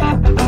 Amigo,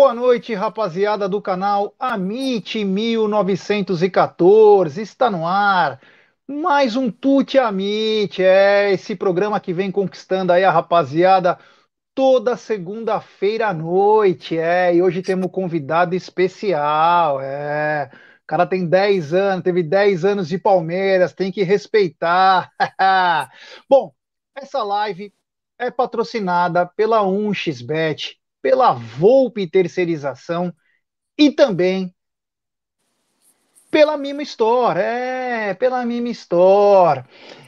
Boa noite, rapaziada do canal Amit 1914. Está no ar. Mais um Tute Amit. É esse programa que vem conquistando aí a rapaziada toda segunda-feira à noite. É, e hoje temos um convidado especial. É. O cara tem 10 anos, teve 10 anos de Palmeiras, tem que respeitar. Bom, essa live é patrocinada pela 1xBet pela Volpe Terceirização e também pela Mima Store. É, pela Mima Store.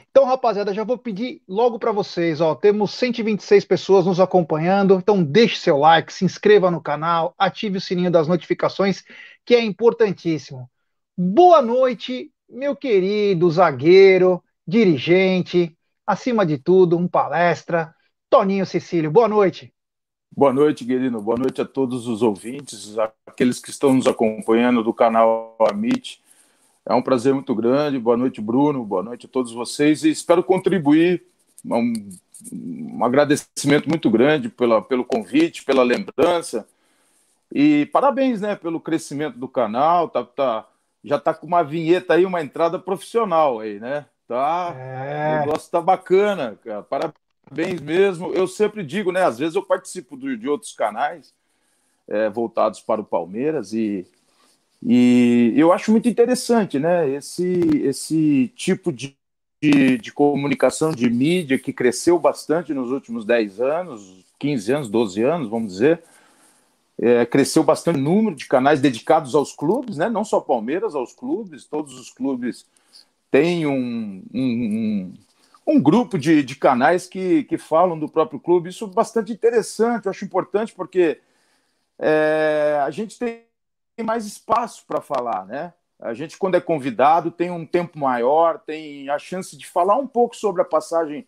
Então, rapaziada, já vou pedir logo para vocês, ó, temos 126 pessoas nos acompanhando, então deixe seu like, se inscreva no canal, ative o sininho das notificações, que é importantíssimo. Boa noite, meu querido zagueiro, dirigente, acima de tudo, um palestra, Toninho Cecílio. Boa noite. Boa noite, Guilherme. Boa noite a todos os ouvintes, aqueles que estão nos acompanhando do canal Amit. É um prazer muito grande. Boa noite, Bruno. Boa noite a todos vocês e espero contribuir. Um, um agradecimento muito grande pela, pelo convite, pela lembrança e parabéns, né, pelo crescimento do canal. Tá, tá, já tá com uma vinheta aí, uma entrada profissional aí, né? Tá, é. o negócio tá bacana, cara. Parabéns Parabéns mesmo. Eu sempre digo, né? Às vezes eu participo de, de outros canais é, voltados para o Palmeiras e, e eu acho muito interessante, né? Esse, esse tipo de, de, de comunicação, de mídia que cresceu bastante nos últimos 10 anos, 15 anos, 12 anos, vamos dizer. É, cresceu bastante o número de canais dedicados aos clubes, né? não só Palmeiras, aos clubes, todos os clubes têm um, um, um grupo de, de canais que, que falam do próprio clube. Isso é bastante interessante, eu acho importante, porque é, a gente tem mais espaço para falar, né? A gente, quando é convidado, tem um tempo maior, tem a chance de falar um pouco sobre a passagem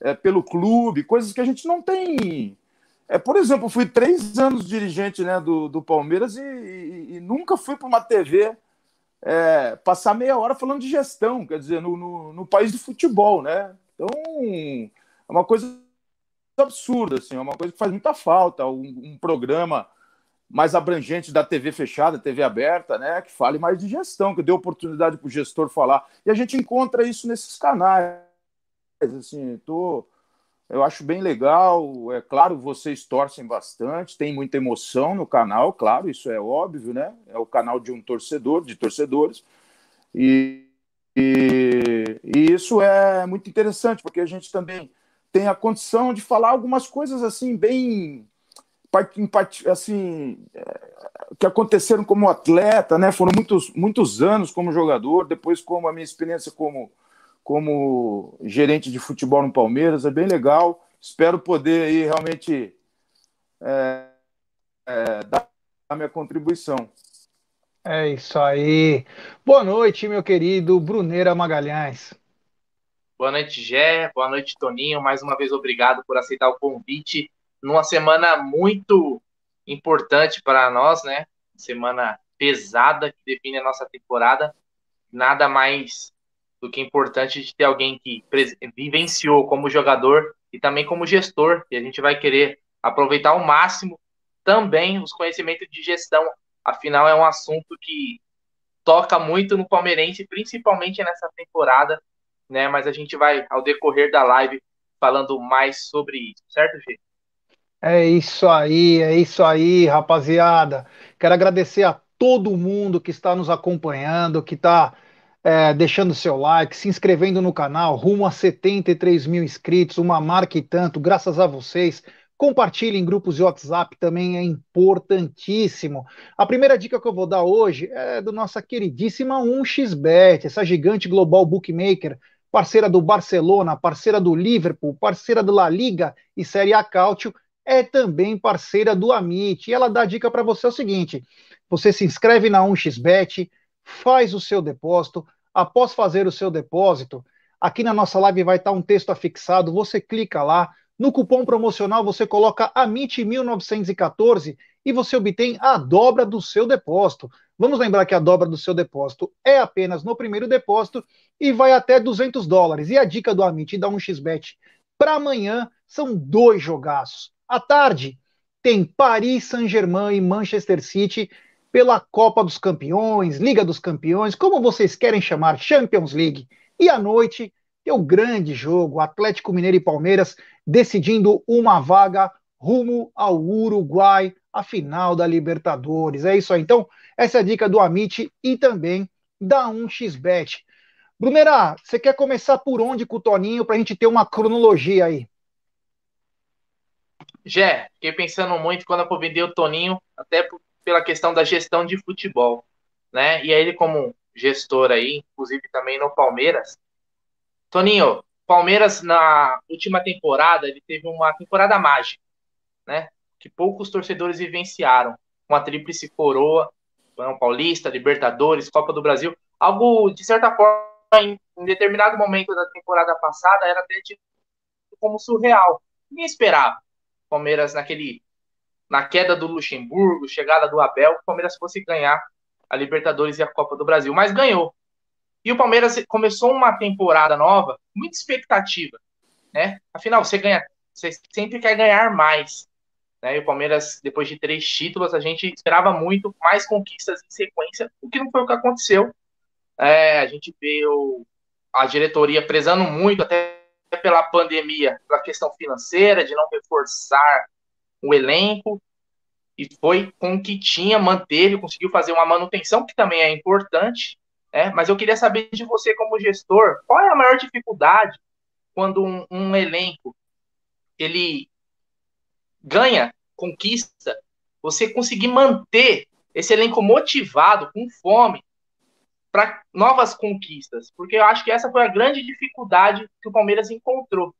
é, pelo clube, coisas que a gente não tem. É, por exemplo, fui três anos dirigente né, do, do Palmeiras e, e, e nunca fui para uma TV é, passar meia hora falando de gestão, quer dizer, no, no, no, país do futebol, né? Então, é uma coisa absurda, assim, é uma coisa que faz muita falta, um, um, programa mais abrangente da TV fechada, TV aberta, né? Que fale mais de gestão, que dê oportunidade para o gestor falar. E a gente encontra isso nesses canais. Assim, tô eu acho bem legal. É claro, vocês torcem bastante, tem muita emoção no canal, claro, isso é óbvio, né? É o canal de um torcedor, de torcedores. E, e, e isso é muito interessante, porque a gente também tem a condição de falar algumas coisas assim, bem assim que aconteceram como atleta, né? Foram muitos, muitos anos como jogador, depois como a minha experiência como como gerente de futebol no Palmeiras, é bem legal. Espero poder aí realmente é, é, dar a minha contribuição. É isso aí. Boa noite, meu querido Bruneira Magalhães. Boa noite, Gé. Boa noite, Toninho. Mais uma vez, obrigado por aceitar o convite numa semana muito importante para nós, né? Semana pesada que define a nossa temporada. Nada mais do que importante de ter alguém que vivenciou como jogador e também como gestor, e a gente vai querer aproveitar ao máximo também os conhecimentos de gestão. Afinal, é um assunto que toca muito no palmeirense, principalmente nessa temporada, né? Mas a gente vai, ao decorrer da live, falando mais sobre isso, certo, Gê? É isso aí, é isso aí, rapaziada. Quero agradecer a todo mundo que está nos acompanhando, que está é, deixando seu like, se inscrevendo no canal, rumo a 73 mil inscritos, uma marca e tanto, graças a vocês. Compartilhe em grupos de WhatsApp também é importantíssimo. A primeira dica que eu vou dar hoje é do nossa queridíssima 1xBet, essa gigante global bookmaker, parceira do Barcelona, parceira do Liverpool, parceira do La Liga e Série A Cautio, é também parceira do Amit. E ela dá a dica para você é o seguinte: você se inscreve na 1xBet, faz o seu depósito, após fazer o seu depósito, aqui na nossa live vai estar um texto afixado, você clica lá, no cupom promocional você coloca AMIT1914 e você obtém a dobra do seu depósito. Vamos lembrar que a dobra do seu depósito é apenas no primeiro depósito e vai até 200 dólares. E a dica do Amit da 1xBet para amanhã são dois jogaços. À tarde tem Paris Saint-Germain e Manchester City pela Copa dos Campeões, Liga dos Campeões, como vocês querem chamar, Champions League. E à noite tem o grande jogo, Atlético Mineiro e Palmeiras decidindo uma vaga rumo ao Uruguai, a final da Libertadores. É isso aí. Então, essa é a dica do Amit e também da 1xBet. Brunera, você quer começar por onde com o Toninho para a gente ter uma cronologia aí? Jé, fiquei pensando muito quando eu vender o Toninho, até por pela questão da gestão de futebol, né? E aí ele como gestor aí, inclusive também no Palmeiras. Toninho, Palmeiras na última temporada, ele teve uma temporada mágica, né? Que poucos torcedores vivenciaram, com a tríplice coroa, Paulista, Libertadores, Copa do Brasil, algo de certa forma em, em determinado momento da temporada passada era até tipo como surreal. Ninguém esperava. Palmeiras naquele na queda do Luxemburgo, chegada do Abel, o Palmeiras fosse ganhar a Libertadores e a Copa do Brasil, mas ganhou. E o Palmeiras começou uma temporada nova, muita expectativa, né? Afinal, você ganha, você sempre quer ganhar mais. Né? E o Palmeiras, depois de três títulos, a gente esperava muito mais conquistas em sequência, o que não foi o que aconteceu. É, a gente viu a diretoria prezando muito, até pela pandemia, pela questão financeira, de não reforçar o elenco e foi com o que tinha, manteve, conseguiu fazer uma manutenção, que também é importante, né? mas eu queria saber de você, como gestor, qual é a maior dificuldade quando um, um elenco ele ganha, conquista, você conseguir manter esse elenco motivado, com fome, para novas conquistas, porque eu acho que essa foi a grande dificuldade que o Palmeiras encontrou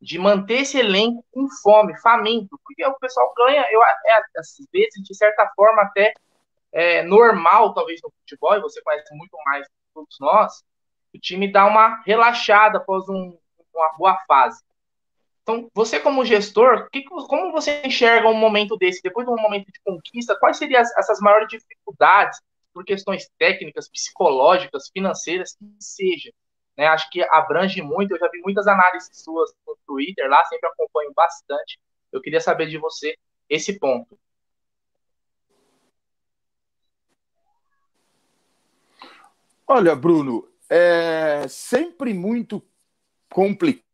de manter esse elenco com fome, faminto, porque o pessoal ganha, eu, é, às vezes, de certa forma, até é, normal, talvez, no futebol, e você conhece muito mais que todos nós, o time dá uma relaxada após um, uma boa fase. Então, você como gestor, que, como você enxerga um momento desse, depois de um momento de conquista, quais seriam as, essas maiores dificuldades por questões técnicas, psicológicas, financeiras, que seja, né? Acho que abrange muito. Eu já vi muitas análises suas no Twitter lá, sempre acompanho bastante. Eu queria saber de você esse ponto. Olha, Bruno, é sempre muito complicado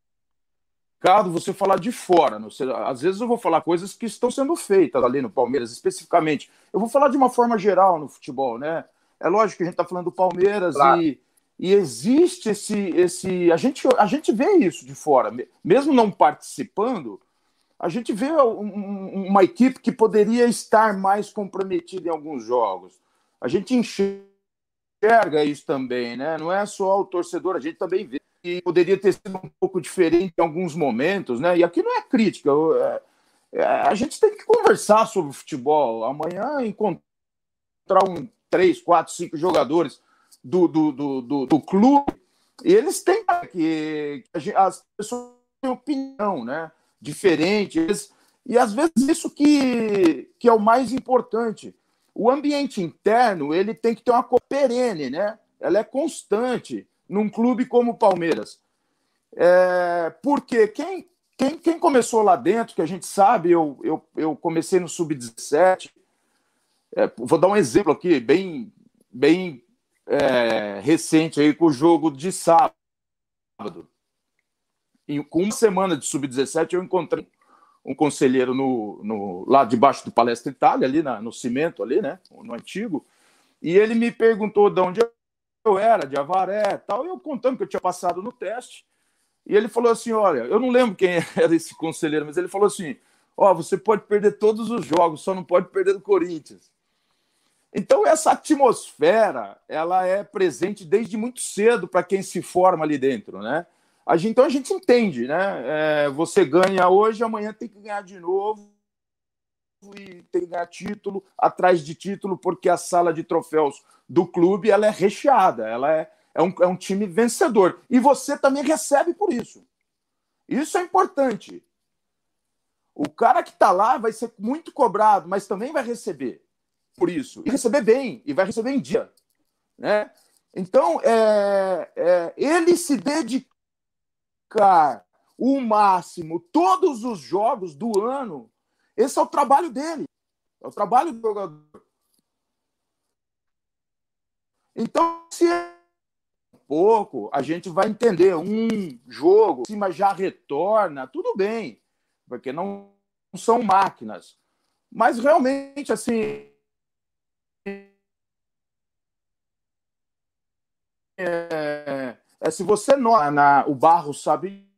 você falar de fora. Não sei, às vezes eu vou falar coisas que estão sendo feitas ali no Palmeiras, especificamente. Eu vou falar de uma forma geral no futebol, né? É lógico que a gente está falando do Palmeiras claro. e e existe esse, esse. A gente, a gente vê isso de fora, mesmo não participando, a gente vê um, uma equipe que poderia estar mais comprometida em alguns jogos. A gente enxerga isso também, né? Não é só o torcedor, a gente também vê que poderia ter sido um pouco diferente em alguns momentos, né? E aqui não é crítica, é, é, a gente tem que conversar sobre futebol. Amanhã encontrar um três, quatro, cinco jogadores do, do, do, do, clube eles têm que, as pessoas têm opinião, né? Diferente. Eles, e às vezes isso que, que é o mais importante. O ambiente interno ele tem que ter uma cor perene, né? Ela é constante num clube como o Palmeiras. É, porque quem, quem, quem começou lá dentro, que a gente sabe, eu, eu, eu comecei no Sub-17. É, vou dar um exemplo aqui, bem, bem é, recente, aí, com o jogo de sábado. E com uma semana de Sub-17, eu encontrei um conselheiro no, no, lá debaixo do Palestra Itália, ali na, no cimento, ali, né? No antigo. E ele me perguntou de onde eu era, de Avaré tal. Eu contando que eu tinha passado no teste. E ele falou assim: Olha, eu não lembro quem era esse conselheiro, mas ele falou assim: Ó, oh, você pode perder todos os jogos, só não pode perder do Corinthians. Então, essa atmosfera, ela é presente desde muito cedo para quem se forma ali dentro, né? A gente, então a gente entende, né? É, você ganha hoje, amanhã tem que ganhar de novo e tem que ganhar título atrás de título, porque a sala de troféus do clube ela é recheada, ela é, é, um, é um time vencedor. E você também recebe por isso. Isso é importante. O cara que está lá vai ser muito cobrado, mas também vai receber por isso. E receber bem, e vai receber em dia. Né? Então, é, é, ele se dedica dedicar o máximo todos os jogos do ano, esse é o trabalho dele. É o trabalho do jogador. Então, se é pouco, a gente vai entender um jogo, mas já retorna, tudo bem, porque não são máquinas. Mas realmente, assim. É, é, se você não, na, o Barro sabe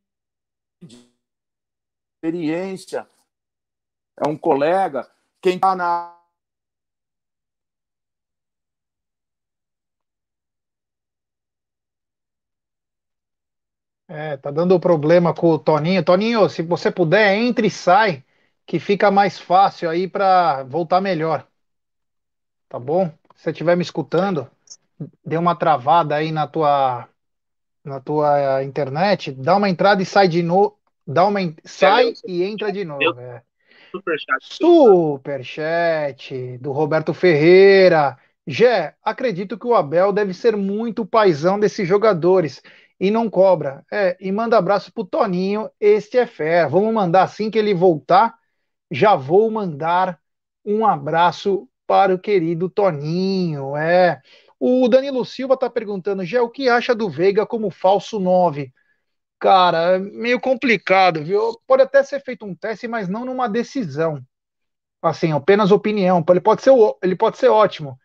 de experiência, é um colega, quem está na É, tá dando problema com o Toninho. Toninho, se você puder, entre e sai, que fica mais fácil aí para voltar melhor. Tá bom? Se você estiver me escutando, deu uma travada aí na tua na tua internet, dá uma entrada e sai de novo, dá uma sai e entra de novo. É. Superchat. Superchat do Roberto Ferreira. Jé, acredito que o Abel deve ser muito paizão desses jogadores e não cobra. É, e manda abraço pro Toninho, este é fera. Vamos mandar assim que ele voltar, já vou mandar um abraço para o querido Toninho. É. O Danilo Silva está perguntando, já o que acha do Veiga como falso 9? Cara, é meio complicado, viu? Pode até ser feito um teste, mas não numa decisão. Assim, apenas opinião. Ele pode ser, ele pode ser ótimo,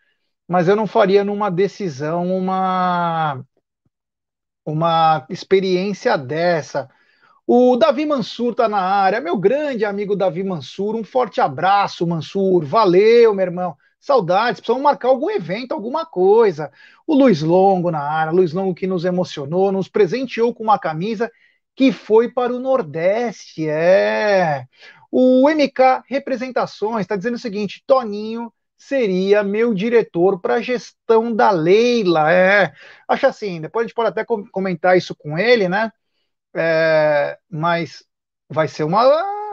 mas eu não faria numa decisão uma uma experiência dessa. O Davi Mansur está na área, meu grande amigo Davi Mansur. Um forte abraço, Mansur. Valeu, meu irmão. Saudades, precisamos marcar algum evento, alguma coisa. O Luiz Longo na área, Luiz Longo que nos emocionou, nos presenteou com uma camisa que foi para o Nordeste. É. O MK Representações está dizendo o seguinte: Toninho seria meu diretor para a gestão da Leila. É. Acho assim, depois a gente pode até comentar isso com ele, né? É, mas vai ser uma,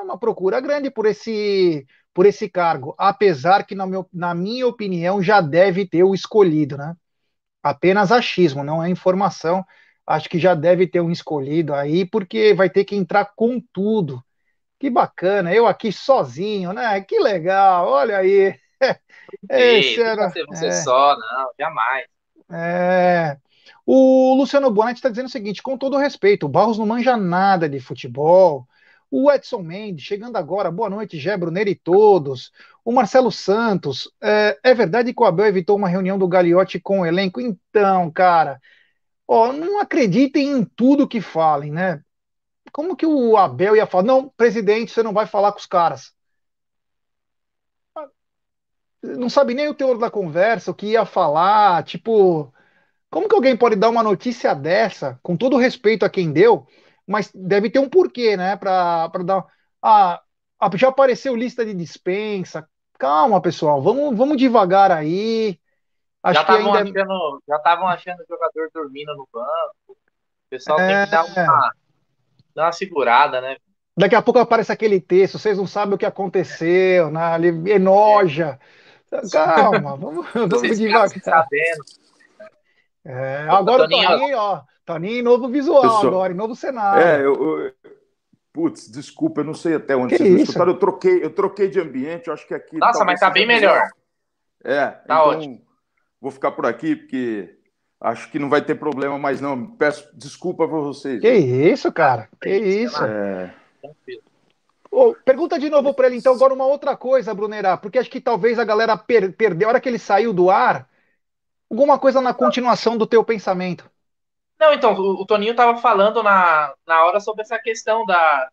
uma procura grande por esse por esse cargo, apesar que, na, meu, na minha opinião, já deve ter o escolhido, né? Apenas achismo, não é informação. Acho que já deve ter um escolhido aí, porque vai ter que entrar com tudo. Que bacana, eu aqui sozinho, né? Que legal, olha aí. Esse era, você é, só, não, jamais. É. O Luciano Bonatti está dizendo o seguinte: com todo respeito, o Barros não manja nada de futebol, o Edson Mendes, chegando agora, boa noite, Gé, e todos. O Marcelo Santos, é, é, verdade que o Abel evitou uma reunião do Gagliotti com o elenco? Então, cara, ó, não acreditem em tudo que falem, né? Como que o Abel ia falar? Não, presidente, você não vai falar com os caras. Não sabe nem o teor da conversa, o que ia falar, tipo, como que alguém pode dar uma notícia dessa, com todo respeito a quem deu, mas deve ter um porquê, né? Para dar. Ah, já apareceu lista de dispensa. Calma, pessoal, vamos, vamos devagar aí. Acho já estavam ainda... É achando, já achando o jogador dormindo no banco. O pessoal é... tem que dar uma, dar uma segurada, né? Daqui a pouco aparece aquele texto, vocês não sabem o que aconteceu, né? ele enoja. Calma, vamos, vamos devagar. Sabendo. É, agora o Toninho, ó, Toninho novo visual Pessoal, agora, novo cenário. É, eu, eu, putz, desculpa, eu não sei até onde que vocês isso? escutaram. Eu troquei, eu troquei de ambiente, eu acho que aqui. Nossa, mas tá bem melhor. É, tá então, ótimo. Vou ficar por aqui, porque acho que não vai ter problema mais, não. Peço desculpa para vocês. Que isso, cara? Que isso? É... Oh, pergunta de novo para ele, então, agora uma outra coisa, Brunerá, porque acho que talvez a galera per perdeu, a hora que ele saiu do ar, alguma coisa na continuação do teu pensamento. Não, então, o, Toninho estava falando na, na hora sobre essa questão da,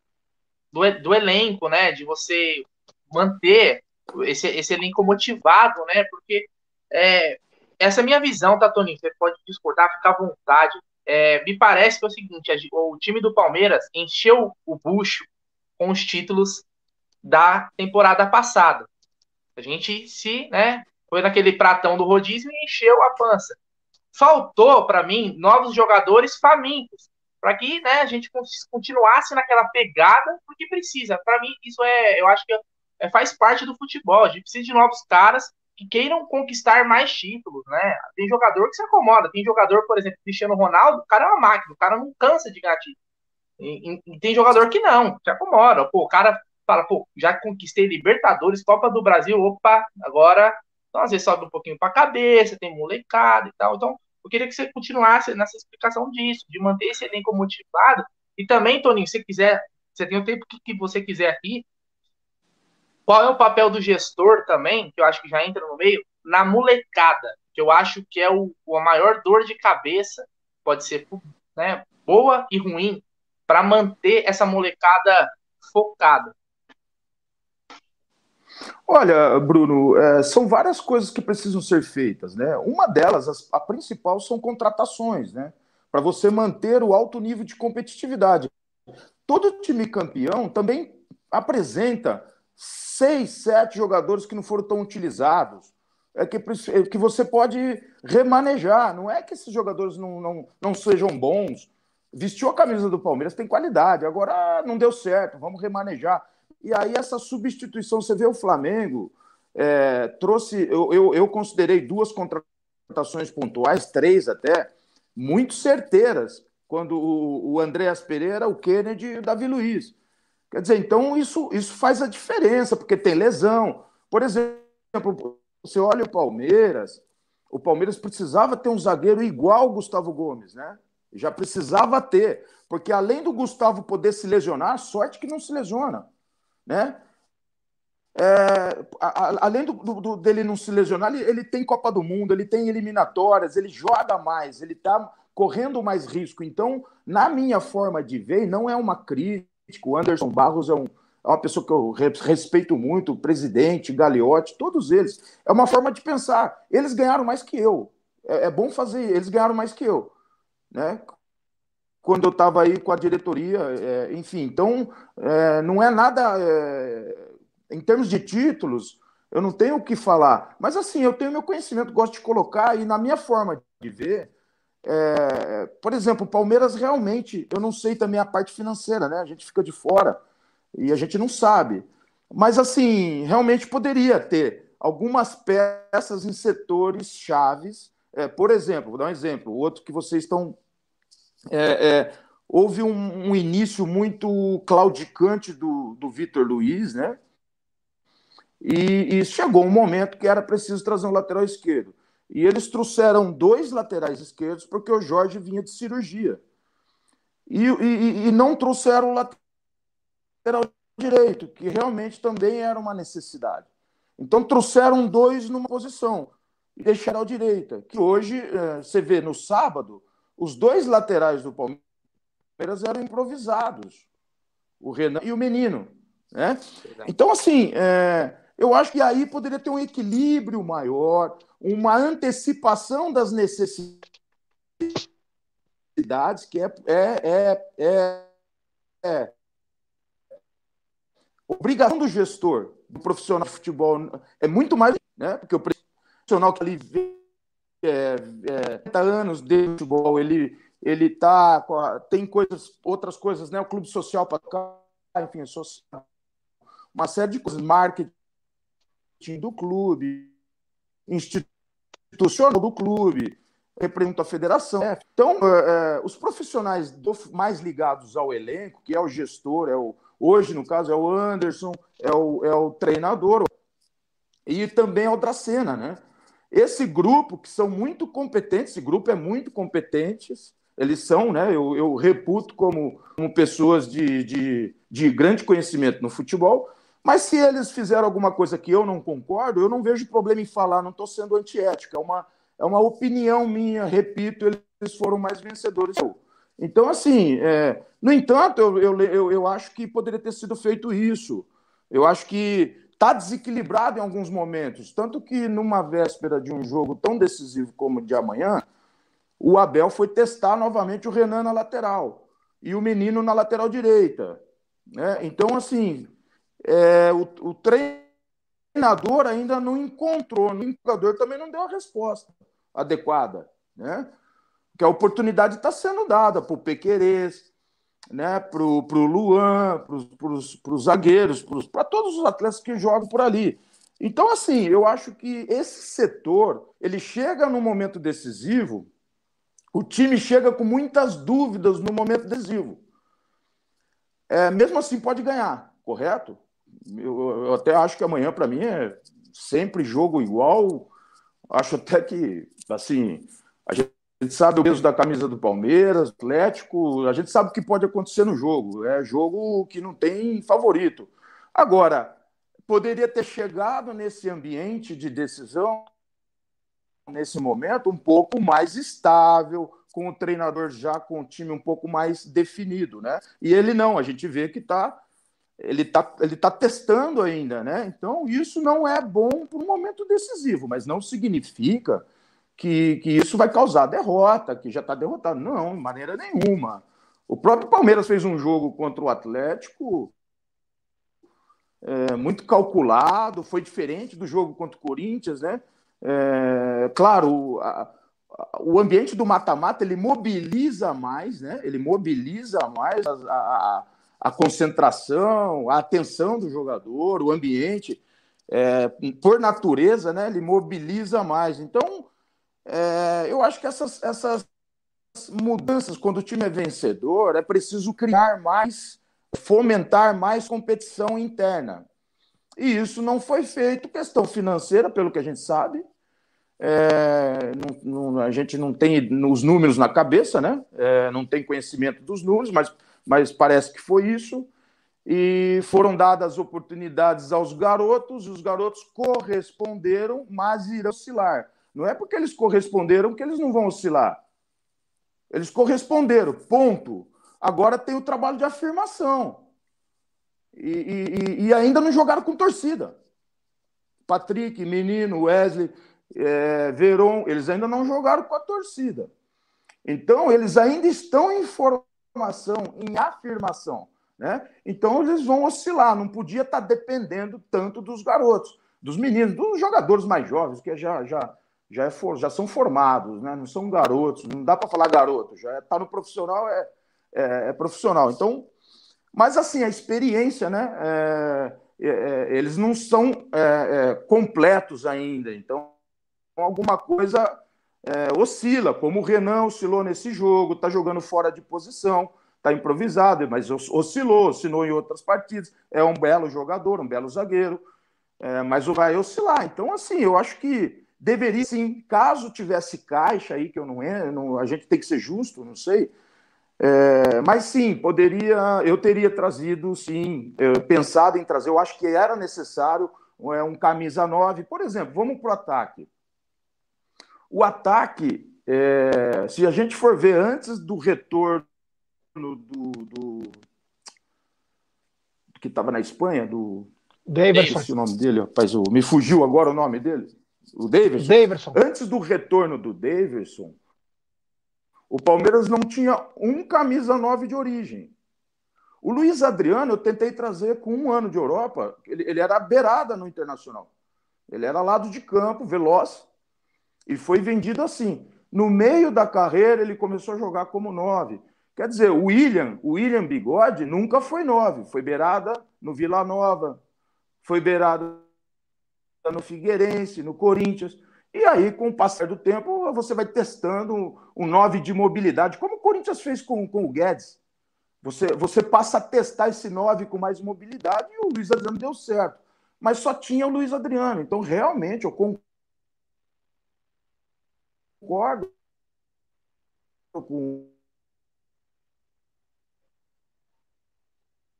do, do elenco, né? De você manter esse, esse elenco motivado, né? Porque é, essa é a minha visão, tá, Toninho? Você pode discordar, ficar à vontade. É, me parece que é o seguinte: o time do Palmeiras encheu o bucho com os títulos da temporada passada. A gente se, né, foi naquele pratão do rodízio e encheu a pança. Faltou para mim novos jogadores famintos para que, né, a gente continuasse naquela pegada porque precisa. Para mim isso é, eu acho que é, faz parte do futebol. A gente precisa de novos caras que queiram conquistar mais títulos, né? Tem jogador que se acomoda, tem jogador, por exemplo, Cristiano Ronaldo, o cara é uma máquina, o cara não cansa de ganhar título. E, e, tem jogador que não, se acomoda. Pô, o cara fala, pô, já conquistei Libertadores, Copa do Brasil, opa, agora, então às vezes sobe um pouquinho para a cabeça, tem molecada e tal. Então, eu queria que você continuasse nessa explicação disso, de manter esse elenco motivado. E também, Toninho, se quiser, você tem o tempo que, que você quiser aqui, qual é o papel do gestor também, que eu acho que já entra no meio, na molecada, que eu acho que é o, a maior dor de cabeça, pode ser né, boa e ruim, para manter essa molecada focada? Olha, Bruno, é, são várias coisas que precisam ser feitas, né? Uma delas, a, a principal, são contratações, né? Para você manter o alto nível de competitividade. Todo time campeão também apresenta seis, sete jogadores que não foram tão utilizados, é que, é que você pode remanejar. Não é que esses jogadores não, não, não sejam bons, vestiu a camisa do Palmeiras, tem qualidade. Agora não deu certo, vamos remanejar. E aí essa substituição, você vê o Flamengo, é, trouxe, eu, eu, eu, considerei duas contratações pontuais, três até, muito certeiras, quando o, o Andréas Pereira, o Kennedy e o Davi Luiz. Quer dizer, então isso, isso faz a diferença, porque tem lesão. Por exemplo, você olha o Palmeiras, o Palmeiras precisava ter um zagueiro igual o Gustavo Gomes, né? Já precisava ter, porque além do Gustavo poder se lesionar, sorte que não se lesiona, né? É, a, a, além do, do, dele não se lesionar, ele, ele, tem Copa do Mundo, ele tem eliminatórias, ele joga mais, ele está correndo mais risco. Então, na minha forma de ver, não é uma crítica. O Anderson Barros é, um, é uma pessoa que eu respeito muito, o presidente, Gagliotti, todos eles. É uma forma de pensar. Eles ganharam mais que eu. É, é bom fazer, eles ganharam mais que eu né? Quando eu estava aí com a diretoria, é, enfim, então é, não é nada é, em termos de títulos, eu não tenho o que falar, mas assim, eu tenho meu conhecimento, gosto de colocar, e na minha forma de ver, é, por exemplo, o Palmeiras realmente, eu não sei também a parte financeira, né? A gente fica de fora e a gente não sabe. Mas assim, realmente poderia ter algumas peças em setores chaves. É, por exemplo, vou dar um exemplo, outro que vocês estão é, é, houve um, um, início muito claudicante do, do Vitor Luiz, né? E, e, chegou um momento que era preciso trazer um lateral esquerdo. E eles trouxeram dois laterais esquerdos porque o Jorge vinha de cirurgia. E, e, e não trouxeram o lateral direito, que realmente também era uma necessidade. Então trouxeram dois numa posição e deixaram a direita, que hoje, é, você vê no sábado, os dois laterais do Palmeiras eram improvisados, o Renan e o Menino. Né? Então, assim, é, eu acho que aí poderia ter um equilíbrio maior, uma antecipação das necessidades, que é, é, é, é, é obrigação do gestor, do profissional de futebol, é muito mais, né? Porque o profissional que ali é, é, 30 anos de futebol, ele ele tá tem coisas, outras coisas, né? O clube social para cá, enfim, social, uma série de coisas, marketing do clube, institucional do clube, representa a federação. Então, é, é, os profissionais do, mais ligados ao elenco, que é o gestor, é o, hoje, no caso, é o Anderson, é o, é o treinador, e também é o Dracena, né? Esse grupo, que são muito competentes, esse grupo é muito competentes, eles são, né? Eu, eu reputo como, como pessoas de, de, de grande conhecimento no futebol, mas se eles fizeram alguma coisa que eu não concordo, eu não vejo problema em falar, não estou sendo antiético, é uma, é uma opinião minha, repito, eles foram mais vencedores. Então, assim, é, no entanto, eu, eu, eu, eu acho que poderia ter sido feito isso. Eu acho que está desequilibrado em alguns momentos. Tanto que numa véspera de um jogo tão decisivo como o de amanhã, o Abel foi testar novamente o Renan na lateral e o menino na lateral direita. Né? Então, assim, é, o, o treinador ainda não encontrou, o jogador também não deu a resposta adequada. Né? Que a oportunidade está sendo dada para o Pequerez, né, para o Luan, para os zagueiros, para todos os atletas que jogam por ali. Então, assim, eu acho que esse setor ele chega no momento decisivo, o time chega com muitas dúvidas no momento decisivo. É, mesmo assim, pode ganhar, correto? Eu, eu até acho que amanhã, para mim, é sempre jogo igual. Acho até que, assim, a gente gente sabe o peso da camisa do Palmeiras, Atlético, a gente sabe o que pode acontecer no jogo. É jogo que não tem favorito. Agora, poderia ter chegado nesse ambiente de decisão, nesse momento, um pouco mais estável, com o treinador já com o time um pouco mais definido, né? E ele não, a gente vê que tá, ele está ele tá testando ainda, né? Então, isso não é bom para um momento decisivo, mas não significa que, que isso vai causar derrota, que já está derrotado. Não, de maneira nenhuma. O próprio Palmeiras fez um jogo contra o Atlético é, muito calculado, foi diferente do jogo contra o Corinthians, né? É, claro, a, a, o ambiente do mata-mata ele mobiliza mais, né? Ele mobiliza mais a, a, a, concentração, a atenção do jogador, o ambiente, é, por natureza, né? Ele mobiliza mais. Então, é, eu acho que essas, essas mudanças, quando o time é vencedor, é preciso criar mais, fomentar mais competição interna. E isso não foi feito, questão financeira, pelo que a gente sabe. É, não, não, a gente não tem os números na cabeça, né? É, não tem conhecimento dos números, mas, mas parece que foi isso. E foram dadas oportunidades aos garotos, e os garotos corresponderam, mas irão oscilar. Não é porque eles corresponderam que eles não vão oscilar. Eles corresponderam, ponto. Agora tem o trabalho de afirmação. E, e, e ainda não jogaram com torcida. Patrick, Menino, Wesley, é, Veron, eles ainda não jogaram com a torcida. Então, eles ainda estão em formação, em afirmação. Né? Então, eles vão oscilar. Não podia estar dependendo tanto dos garotos, dos meninos, dos jogadores mais jovens, que já, já, já, é for, já são formados, né? não são garotos, não dá para falar garoto, já está é, no profissional, é, é, é, profissional. Então, mas assim, a experiência, né? É, é, eles não são completos ainda, então alguma coisa oscila, como o Renan oscilou nesse jogo, está jogando fora de posição, está improvisado, mas oscilou, oscilou em outras partidas, é um belo jogador, um belo zagueiro, mas vai oscilar. Então, assim, eu acho que Deveria sim, caso tivesse caixa aí, que eu não é, não, a gente tem que ser justo, não sei. É, mas sim, poderia, eu teria trazido, sim, pensado em trazer, eu acho que era necessário é, um camisa 9. Por exemplo, vamos para o ataque. O ataque, é, se a gente for ver antes do retorno do, do que estava na Espanha, do. Davidson. Esse o nome dele, rapaz, me fugiu agora o nome dele o Davidson. Davidson. Antes do retorno do Davidson, o Palmeiras não tinha um camisa 9 de origem. O Luiz Adriano, eu tentei trazer com um ano de Europa, ele, ele era beirada no Internacional. Ele era lado de campo, veloz, e foi vendido assim. No meio da carreira, ele começou a jogar como nove. Quer dizer, o William, o William Bigode nunca foi nove, foi beirada no Vila Nova, foi beirada no Figueirense, no Corinthians. E aí, com o passar do tempo, você vai testando um nove de mobilidade, como o Corinthians fez com, com o Guedes. Você, você passa a testar esse nove com mais mobilidade e o Luiz Adriano deu certo. Mas só tinha o Luiz Adriano. Então, realmente, eu concordo com.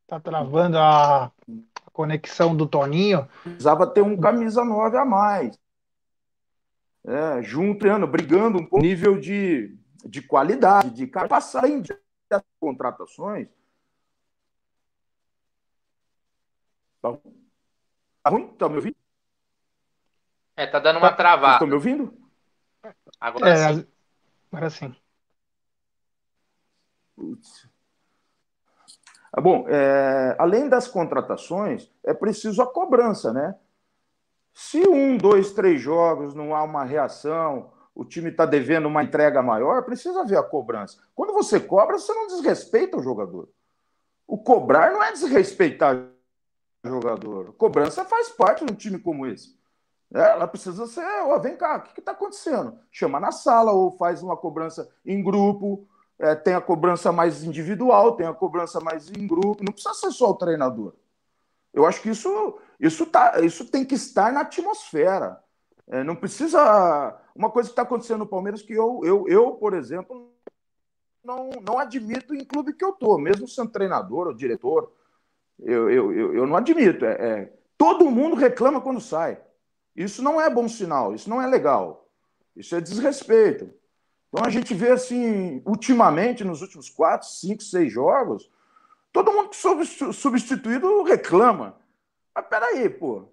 Tá travando a conexão do Toninho. Precisava ter um camisa 9 a mais é, junto, brigando um pouco nível de, de qualidade, de passar além das contratações. Tá, tá ruim? Tá me ouvindo? É, tá dando uma tá, travada. Estão me ouvindo? Agora é, sim. Agora sim. Putz. Ah, bom, é, além das contratações, é preciso a cobrança, né? Se um, dois, três jogos não há uma reação, o time está devendo uma entrega maior, precisa haver a cobrança. Quando você cobra, você não desrespeita o jogador. O cobrar não é desrespeitar o jogador. cobrança faz parte de um time como esse. É, ela precisa ser, oh, vem cá, o que está acontecendo? Chama na sala ou faz uma cobrança em grupo. É, tem a cobrança mais individual, tem a cobrança mais em grupo. Não precisa ser só o treinador. Eu acho que isso, isso, tá, isso tem que estar na atmosfera. É, não precisa. Uma coisa que está acontecendo no Palmeiras que eu, eu, eu por exemplo, não, não admito em clube que eu estou, mesmo sendo treinador ou diretor, eu, eu, eu, eu não admito. É, é, todo mundo reclama quando sai. Isso não é bom sinal, isso não é legal. Isso é desrespeito. Então a gente vê assim, ultimamente, nos últimos quatro, cinco, seis jogos, Todo mundo substituído reclama. Mas peraí, pô.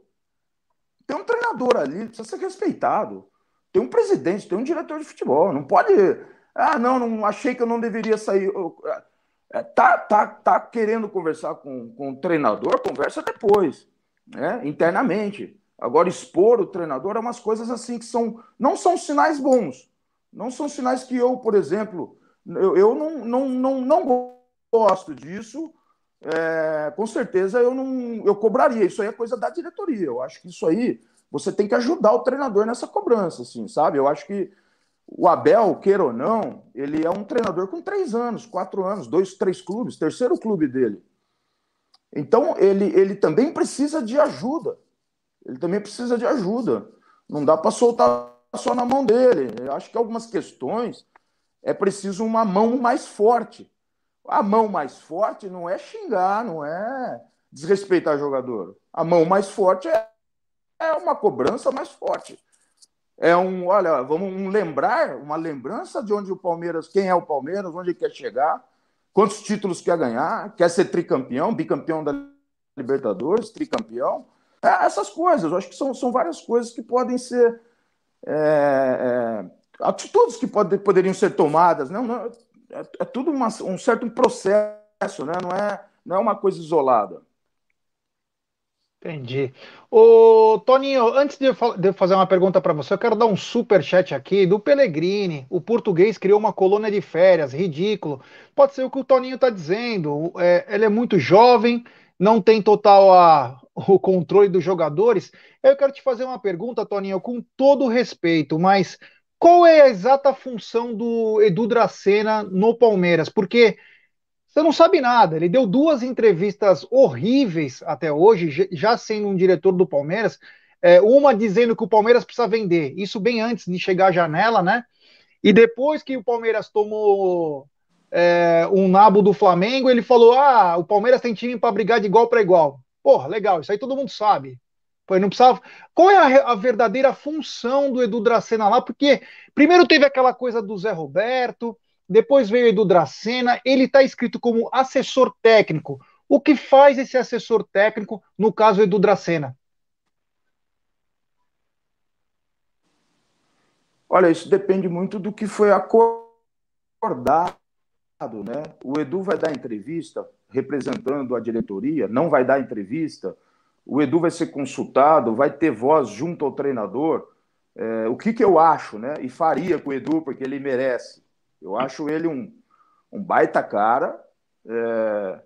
Tem um treinador ali, precisa ser respeitado. Tem um presidente, tem um diretor de futebol. Não pode. Ah, não, não achei que eu não deveria sair. É, tá, tá, tá querendo conversar com, com o treinador? Conversa depois, né? internamente. Agora, expor o treinador é umas coisas assim que são, não são sinais bons. Não são sinais que eu, por exemplo, eu, eu não, não, não, não gosto disso, é, com certeza eu não eu cobraria. Isso aí é coisa da diretoria. Eu acho que isso aí você tem que ajudar o treinador nessa cobrança, assim, sabe? Eu acho que o Abel, queira ou não, ele é um treinador com três anos, quatro anos, dois, três clubes, terceiro clube dele. Então ele, ele também precisa de ajuda. Ele também precisa de ajuda. Não dá para soltar só na mão dele. Eu acho que algumas questões é preciso uma mão mais forte. A mão mais forte não é xingar, não é desrespeitar jogador. A mão mais forte é, é uma cobrança mais forte. É um, olha, vamos um lembrar, uma lembrança de onde o Palmeiras, quem é o Palmeiras, onde quer chegar, quantos títulos quer ganhar, quer ser tricampeão, bicampeão da Libertadores, tricampeão. É, essas coisas, eu acho que são, são várias coisas que podem ser. É, é, atitudes que pode, poderiam ser tomadas. Não, não, é, é tudo uma, um certo processo, né? não, é, não é uma coisa isolada. Entendi. Ô, Toninho, antes de eu, de eu fazer uma pergunta para você, eu quero dar um super chat aqui do Pellegrini. O português criou uma colônia de férias, ridículo. Pode ser o que o Toninho está dizendo. É, ele é muito jovem, não tem total a, o controle dos jogadores. Eu quero te fazer uma pergunta, Toninho, com todo respeito, mas qual é a exata função do Edu Dracena no Palmeiras? Porque você não sabe nada. Ele deu duas entrevistas horríveis até hoje, já sendo um diretor do Palmeiras. É, uma dizendo que o Palmeiras precisa vender, isso bem antes de chegar à janela, né? E depois que o Palmeiras tomou é, um nabo do Flamengo, ele falou: ah, o Palmeiras tem time para brigar de igual para igual. Porra, legal, isso aí todo mundo sabe. Pô, não precisava. Qual é a, a, verdadeira função do Edu Dracena lá? Porque primeiro teve aquela coisa do Zé Roberto, depois veio o Edu Dracena, ele está escrito como assessor técnico. O que faz esse assessor técnico, no caso Edu Dracena? Olha, isso depende muito do que foi acordado, né? O Edu vai dar entrevista representando a diretoria, não vai dar entrevista, o Edu vai ser consultado, vai ter voz junto ao treinador. É, o que, que eu acho, né? E faria com o Edu, porque ele merece. Eu acho ele um, um baita cara. É,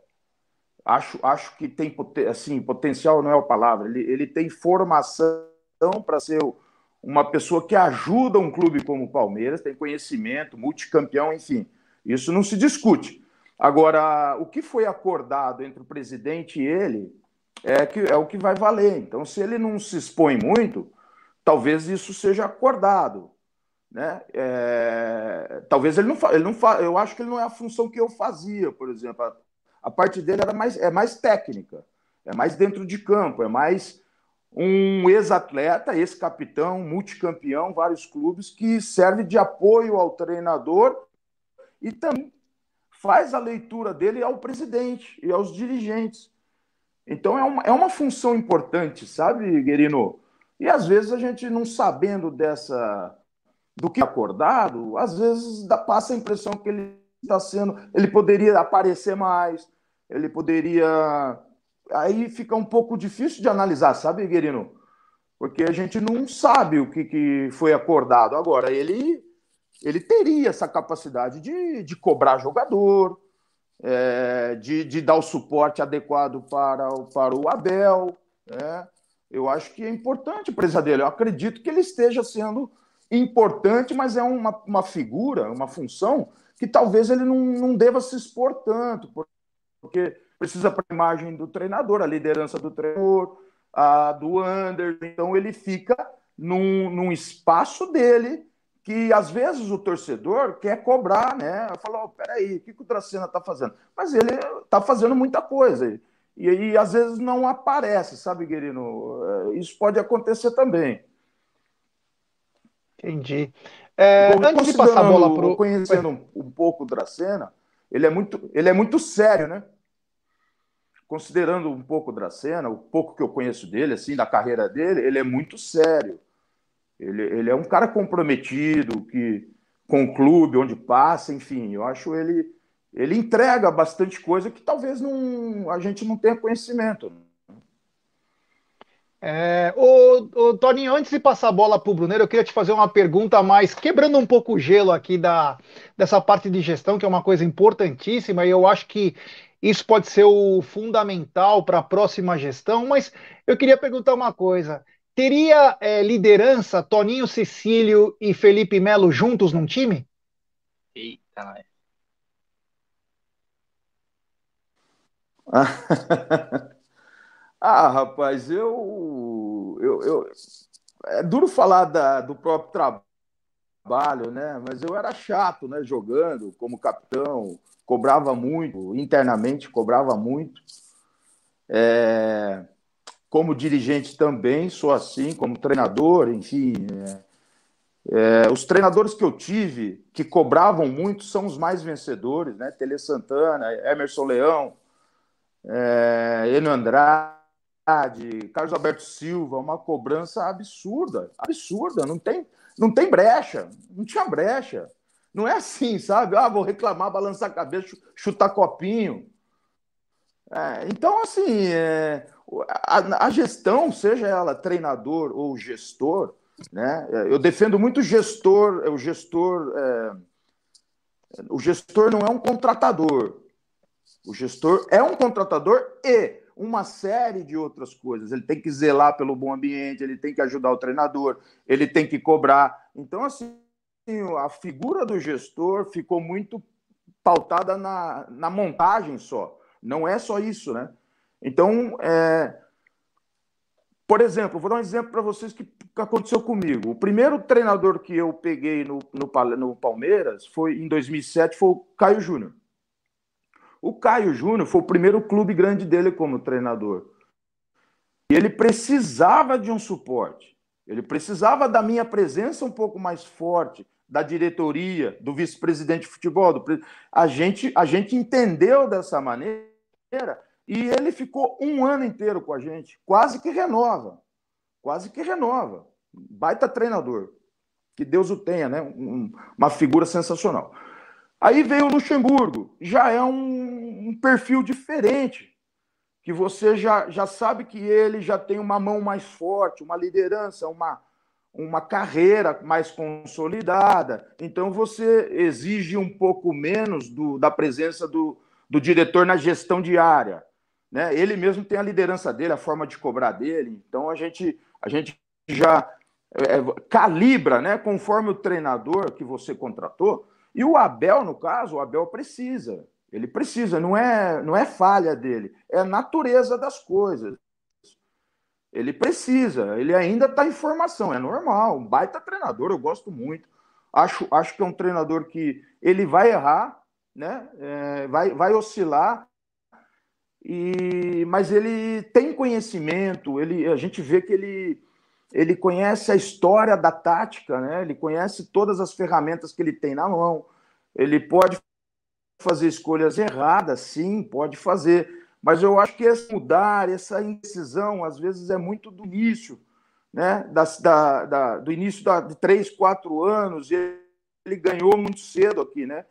acho, acho que tem assim, potencial não é a palavra, ele, ele tem formação para ser uma pessoa que ajuda um clube como o Palmeiras, tem conhecimento, multicampeão, enfim. Isso não se discute. Agora, o que foi acordado entre o presidente e ele é, que, é o que vai valer. Então, se ele não se expõe muito, talvez isso seja acordado. Né? É, talvez ele não, ele não fa, eu acho que ele não é a função que eu fazia, por exemplo. A, a parte dele era mais, é mais técnica, é mais dentro de campo, é mais um ex-atleta, ex-capitão, multicampeão, vários clubes, que serve de apoio ao treinador e também faz a leitura dele ao presidente e aos dirigentes. Então é uma, é uma função importante, sabe, Guerino? E às vezes a gente não sabendo dessa do que é acordado, às vezes dá, passa a impressão que ele está sendo, ele poderia aparecer mais, ele poderia aí fica um pouco difícil de analisar, sabe, Guerino? Porque a gente não sabe o que, que foi acordado. Agora, ele ele teria essa capacidade de, de cobrar jogador, é, de, de dar o suporte adequado para, para o Abel. Né? Eu acho que é importante a dele. Eu acredito que ele esteja sendo importante, mas é uma, uma figura, uma função que talvez ele não, não deva se expor tanto, porque precisa para a imagem do treinador, a liderança do treinador, a do Anderson. Então ele fica num, num espaço dele que às vezes o torcedor quer cobrar, né? Falou, oh, peraí, o que, que o Dracena está fazendo? Mas ele está fazendo muita coisa. E aí, às vezes, não aparece, sabe, Guerino? É, isso pode acontecer também. Entendi. É, antes de passar a bola para o. Conhecendo um, um, pouco o Dracena, ele é, muito, ele é muito sério, né? Considerando um pouco o Dracena, o pouco que eu conheço dele, assim, da carreira dele, ele é muito sério. Ele, ele é um cara comprometido, que com o clube, onde passa, enfim, eu acho ele ele entrega bastante coisa que talvez não, a gente não tenha conhecimento. É, ô, Toninho, antes de passar a bola para o Bruneiro, eu queria te fazer uma pergunta mais, quebrando um pouco o gelo aqui da, dessa parte de gestão, que é uma coisa importantíssima, e eu acho que isso pode ser o fundamental para a próxima gestão, mas eu queria perguntar uma coisa. Teria é, liderança Toninho Cecílio e Felipe Melo juntos num time? Eita, ah, rapaz, eu, eu, eu, É duro falar da, do próprio trabalho, né? Mas eu era chato, né? Jogando como capitão, cobrava muito, internamente cobrava muito. É como dirigente também sou assim, como treinador, enfim. É, é, os treinadores que eu tive, que cobravam muito, são os mais vencedores, né? Tele Santana, Emerson Leão, é, Enio Andrade, Carlos Alberto Silva, uma cobrança absurda, absurda, não tem, não tem brecha, não tinha brecha. Não é assim, sabe? Ah, vou reclamar, balançar a cabeça, chutar copinho. É, então, assim, é, a, a, gestão, seja ela treinador ou gestor, né? Eu defendo muito gestor, o gestor, é, o gestor não é um contratador. O gestor é um contratador e uma série de outras coisas. Ele tem que zelar pelo bom ambiente, ele tem que ajudar o treinador, ele tem que cobrar. Então, assim, a figura do gestor ficou muito pautada na, na montagem só. Não é só isso, né? Então, é... por exemplo, vou dar um exemplo para vocês que, aconteceu comigo. O primeiro treinador que eu peguei no, no, no Palmeiras foi em 2007 foi o Caio Júnior. O Caio Júnior foi o primeiro clube grande dele como treinador. E ele precisava de um suporte. Ele precisava da minha presença um pouco mais forte, da diretoria, do vice-presidente de futebol. Do... A, gente, a gente entendeu dessa maneira e ele ficou um ano inteiro com a gente, quase que renova. Quase que renova. Baita treinador. Que Deus o tenha, né? Um, uma figura sensacional. Aí veio o Luxemburgo, já é um, um perfil diferente, que você já, já sabe que ele já tem uma mão mais forte, uma liderança, uma, uma carreira mais consolidada. Então você exige um pouco menos do, da presença do, do diretor na gestão diária. Né? Ele mesmo tem a liderança dele, a forma de cobrar dele. Então a gente, a gente já é, calibra, né, conforme o treinador que você contratou. E o Abel, no caso, o Abel precisa. Ele precisa, não é, não é falha dele, é a natureza das coisas. Ele precisa, ele ainda está em formação, é normal, um baita treinador, eu gosto muito. Acho, acho que é um treinador que ele vai errar, né? É, vai, vai oscilar, e, mas ele tem conhecimento, ele, a gente vê que ele, ele conhece a história da tática, né? ele conhece todas as ferramentas que ele tem na mão, ele pode fazer escolhas erradas, sim, pode fazer, mas eu acho que esse mudar, essa indecisão, às vezes é muito do início, né? Da, da, da do início da, de três, quatro anos, ele, ele ganhou muito cedo aqui, né?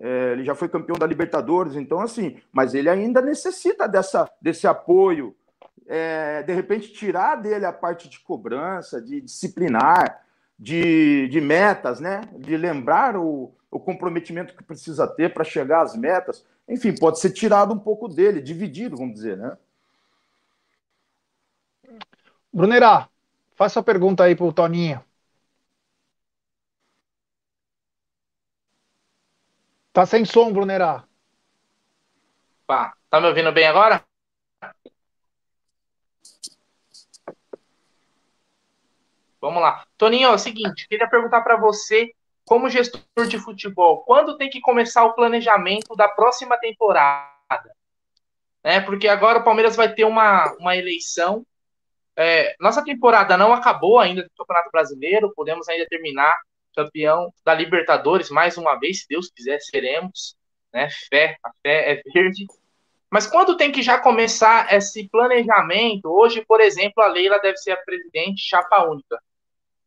É, ele já foi campeão da Libertadores, então assim, mas ele ainda necessita dessa, desse apoio, é, de repente tirar dele a parte de cobrança, de disciplinar, de, de metas, né? De lembrar o, o comprometimento que precisa ter para chegar às metas enfim, pode ser tirado um pouco dele, dividido, vamos dizer, né? Brunerá, faça a pergunta aí para o Toninho. Tá sem som, Brunerá. Pá, tá me ouvindo bem agora? Vamos lá. Toninho, é o seguinte, queria perguntar para você como gestor de futebol, quando tem que começar o planejamento da próxima temporada? É, porque agora o Palmeiras vai ter uma, uma eleição. É, nossa temporada não acabou ainda do Campeonato Brasileiro, podemos ainda terminar campeão da Libertadores mais uma vez, se Deus quiser, seremos. Né? Fé, a fé é verde. Mas quando tem que já começar esse planejamento? Hoje, por exemplo, a Leila deve ser a presidente chapa única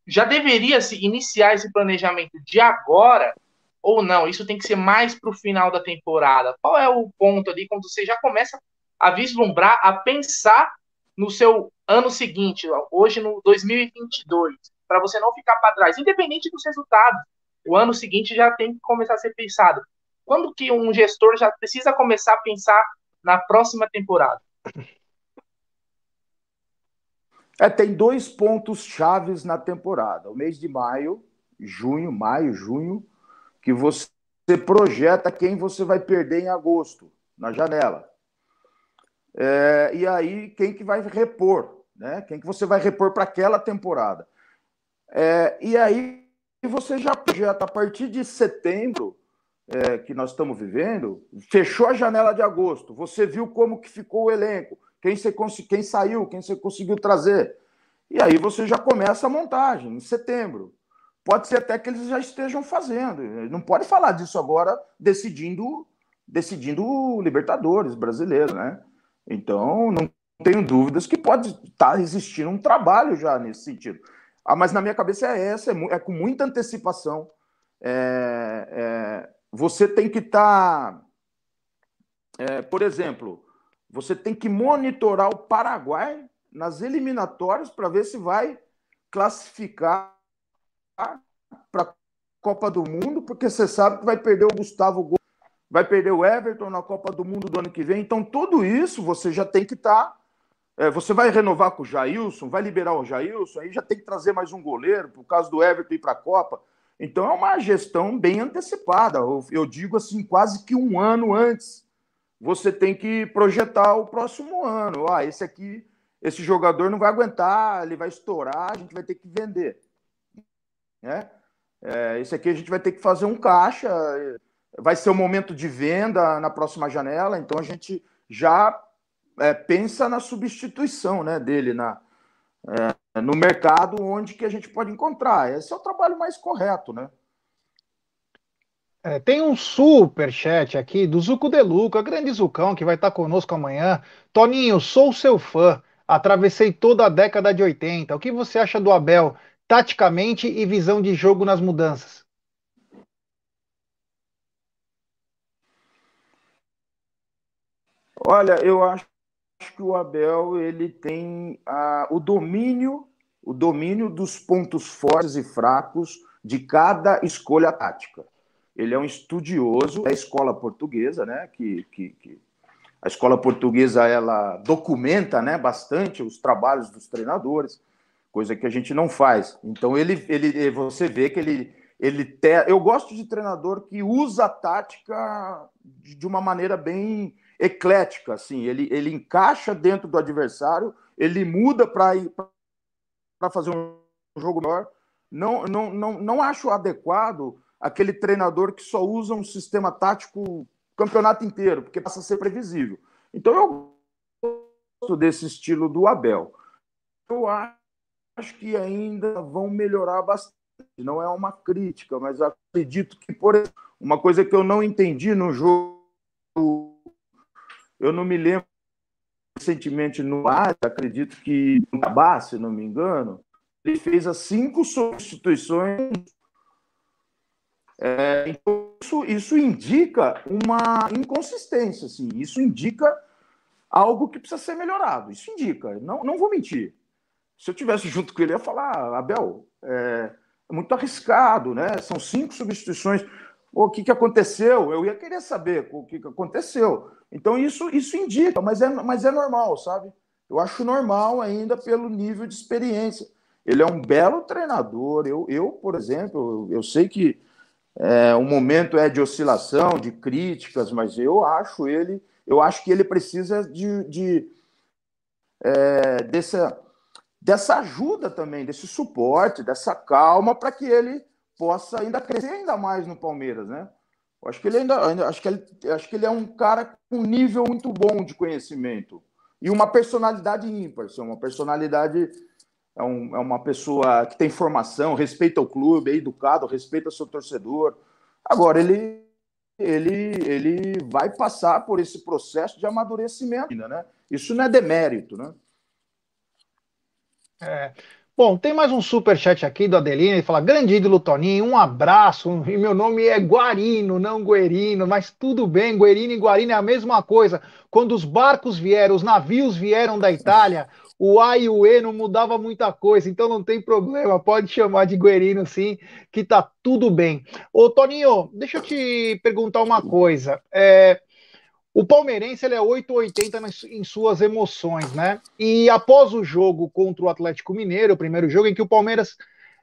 já deveria se iniciar esse planejamento de agora ou não? Isso tem que ser mais para o final da temporada. Qual é o ponto ali quando você já começa a vislumbrar, a pensar no seu ano seguinte, hoje no 2022, para você não ficar para trás, independente dos resultados. O ano seguinte já tem que começar a ser pensado. Quando que um gestor já precisa começar a pensar na próxima temporada? É, tem dois pontos chaves na temporada. O mês de maio, junho, maio, junho, que você projeta quem você vai perder em agosto, na janela. É, e aí, quem que vai repor, né? Quem que você vai repor para aquela temporada. É, e aí, você já projeta a partir de setembro, é, que nós estamos vivendo, fechou a janela de agosto, você viu como que ficou o elenco, quem, você, quem saiu, quem você conseguiu trazer. E aí você já começa a montagem em setembro. Pode ser até que eles já estejam fazendo. Não pode falar disso agora decidindo decidindo Libertadores brasileiro, né? Então, não tenho dúvidas que pode estar existindo um trabalho já nesse sentido. Ah, mas na minha cabeça é essa, é, é com muita antecipação. É, é, você tem que estar, é, por exemplo, você tem que monitorar o Paraguai nas eliminatórias para ver se vai classificar para a Copa do Mundo, porque você sabe que vai perder o Gustavo vai perder o Everton na Copa do Mundo do ano que vem. Então, tudo isso você já tem que estar. Tá, é, você vai renovar com o Jailson, vai liberar o Jailson, aí já tem que trazer mais um goleiro, por causa do Everton ir para a Copa. Então, é uma gestão bem antecipada. Eu, eu digo assim, quase que um ano antes você tem que projetar o próximo ano. Ah, esse aqui, esse jogador não vai aguentar, ele vai estourar, a gente vai ter que vender. Né? É, esse aqui a gente vai ter que fazer um caixa, vai ser o momento de venda na próxima janela, então a gente já é, pensa na substituição né, dele na, é, no mercado onde que a gente pode encontrar. Esse é o trabalho mais correto, né? É, tem um super chat aqui do Zuco De Luca, grande Zucão, que vai estar conosco amanhã. Toninho, sou seu fã. Atravessei toda a década de 80. O que você acha do Abel, taticamente e visão de jogo nas mudanças? Olha, eu acho que o Abel ele tem a, o domínio, o domínio dos pontos fortes e fracos de cada escolha tática. Ele é um estudioso da escola portuguesa, né? Que, que, que a escola portuguesa ela documenta, né, bastante os trabalhos dos treinadores, coisa que a gente não faz. Então ele, ele, você vê que ele, ele te... eu gosto de treinador que usa a tática de uma maneira bem eclética, assim. Ele, ele encaixa dentro do adversário, ele muda para para fazer um jogo melhor. Não, não, não, não acho adequado aquele treinador que só usa um sistema tático campeonato inteiro, porque passa a ser previsível. Então eu gosto desse estilo do Abel. Eu acho que ainda vão melhorar bastante. Não é uma crítica, mas acredito que, por exemplo, uma coisa que eu não entendi no jogo, eu não me lembro recentemente no ar, acredito que no Gabá, se não me engano, ele fez as cinco substituições é, então, isso, isso indica uma inconsistência, assim, isso indica algo que precisa ser melhorado. Isso indica, não, não vou mentir. Se eu tivesse junto com ele, eu ia falar, ah, Abel, é, é muito arriscado, né? São cinco substituições. O que, que aconteceu? Eu ia querer saber o que, que aconteceu. Então, isso, isso indica, mas é, mas é normal, sabe? Eu acho normal ainda pelo nível de experiência. Ele é um belo treinador. Eu, eu por exemplo, eu, eu sei que é, o momento é de oscilação, de críticas, mas eu acho ele, eu acho que ele precisa de, de é, dessa, dessa ajuda também, desse suporte, dessa calma para que ele possa ainda crescer ainda mais no Palmeiras, né? Eu acho que ele ainda, ainda acho que ele, acho que ele é um cara com um nível muito bom de conhecimento e uma personalidade ímpar, assim, uma personalidade é, um, é uma pessoa que tem formação, respeita o clube, é educado, respeita seu torcedor. Agora, ele, ele, ele vai passar por esse processo de amadurecimento, né? Isso não é demérito, né? É. Bom, tem mais um super chat aqui do Adelino, ele fala, grande ídolo Toninho, um abraço, e meu nome é Guarino, não Guerino, mas tudo bem, Guerino e Guarino é a mesma coisa. Quando os barcos vieram, os navios vieram da Itália, o A e o E não mudava muita coisa, então não tem problema, pode chamar de Guerino sim, que tá tudo bem. Ô Toninho, deixa eu te perguntar uma coisa. É, o palmeirense ele é 880 em suas emoções, né? E após o jogo contra o Atlético Mineiro, o primeiro jogo em que o Palmeiras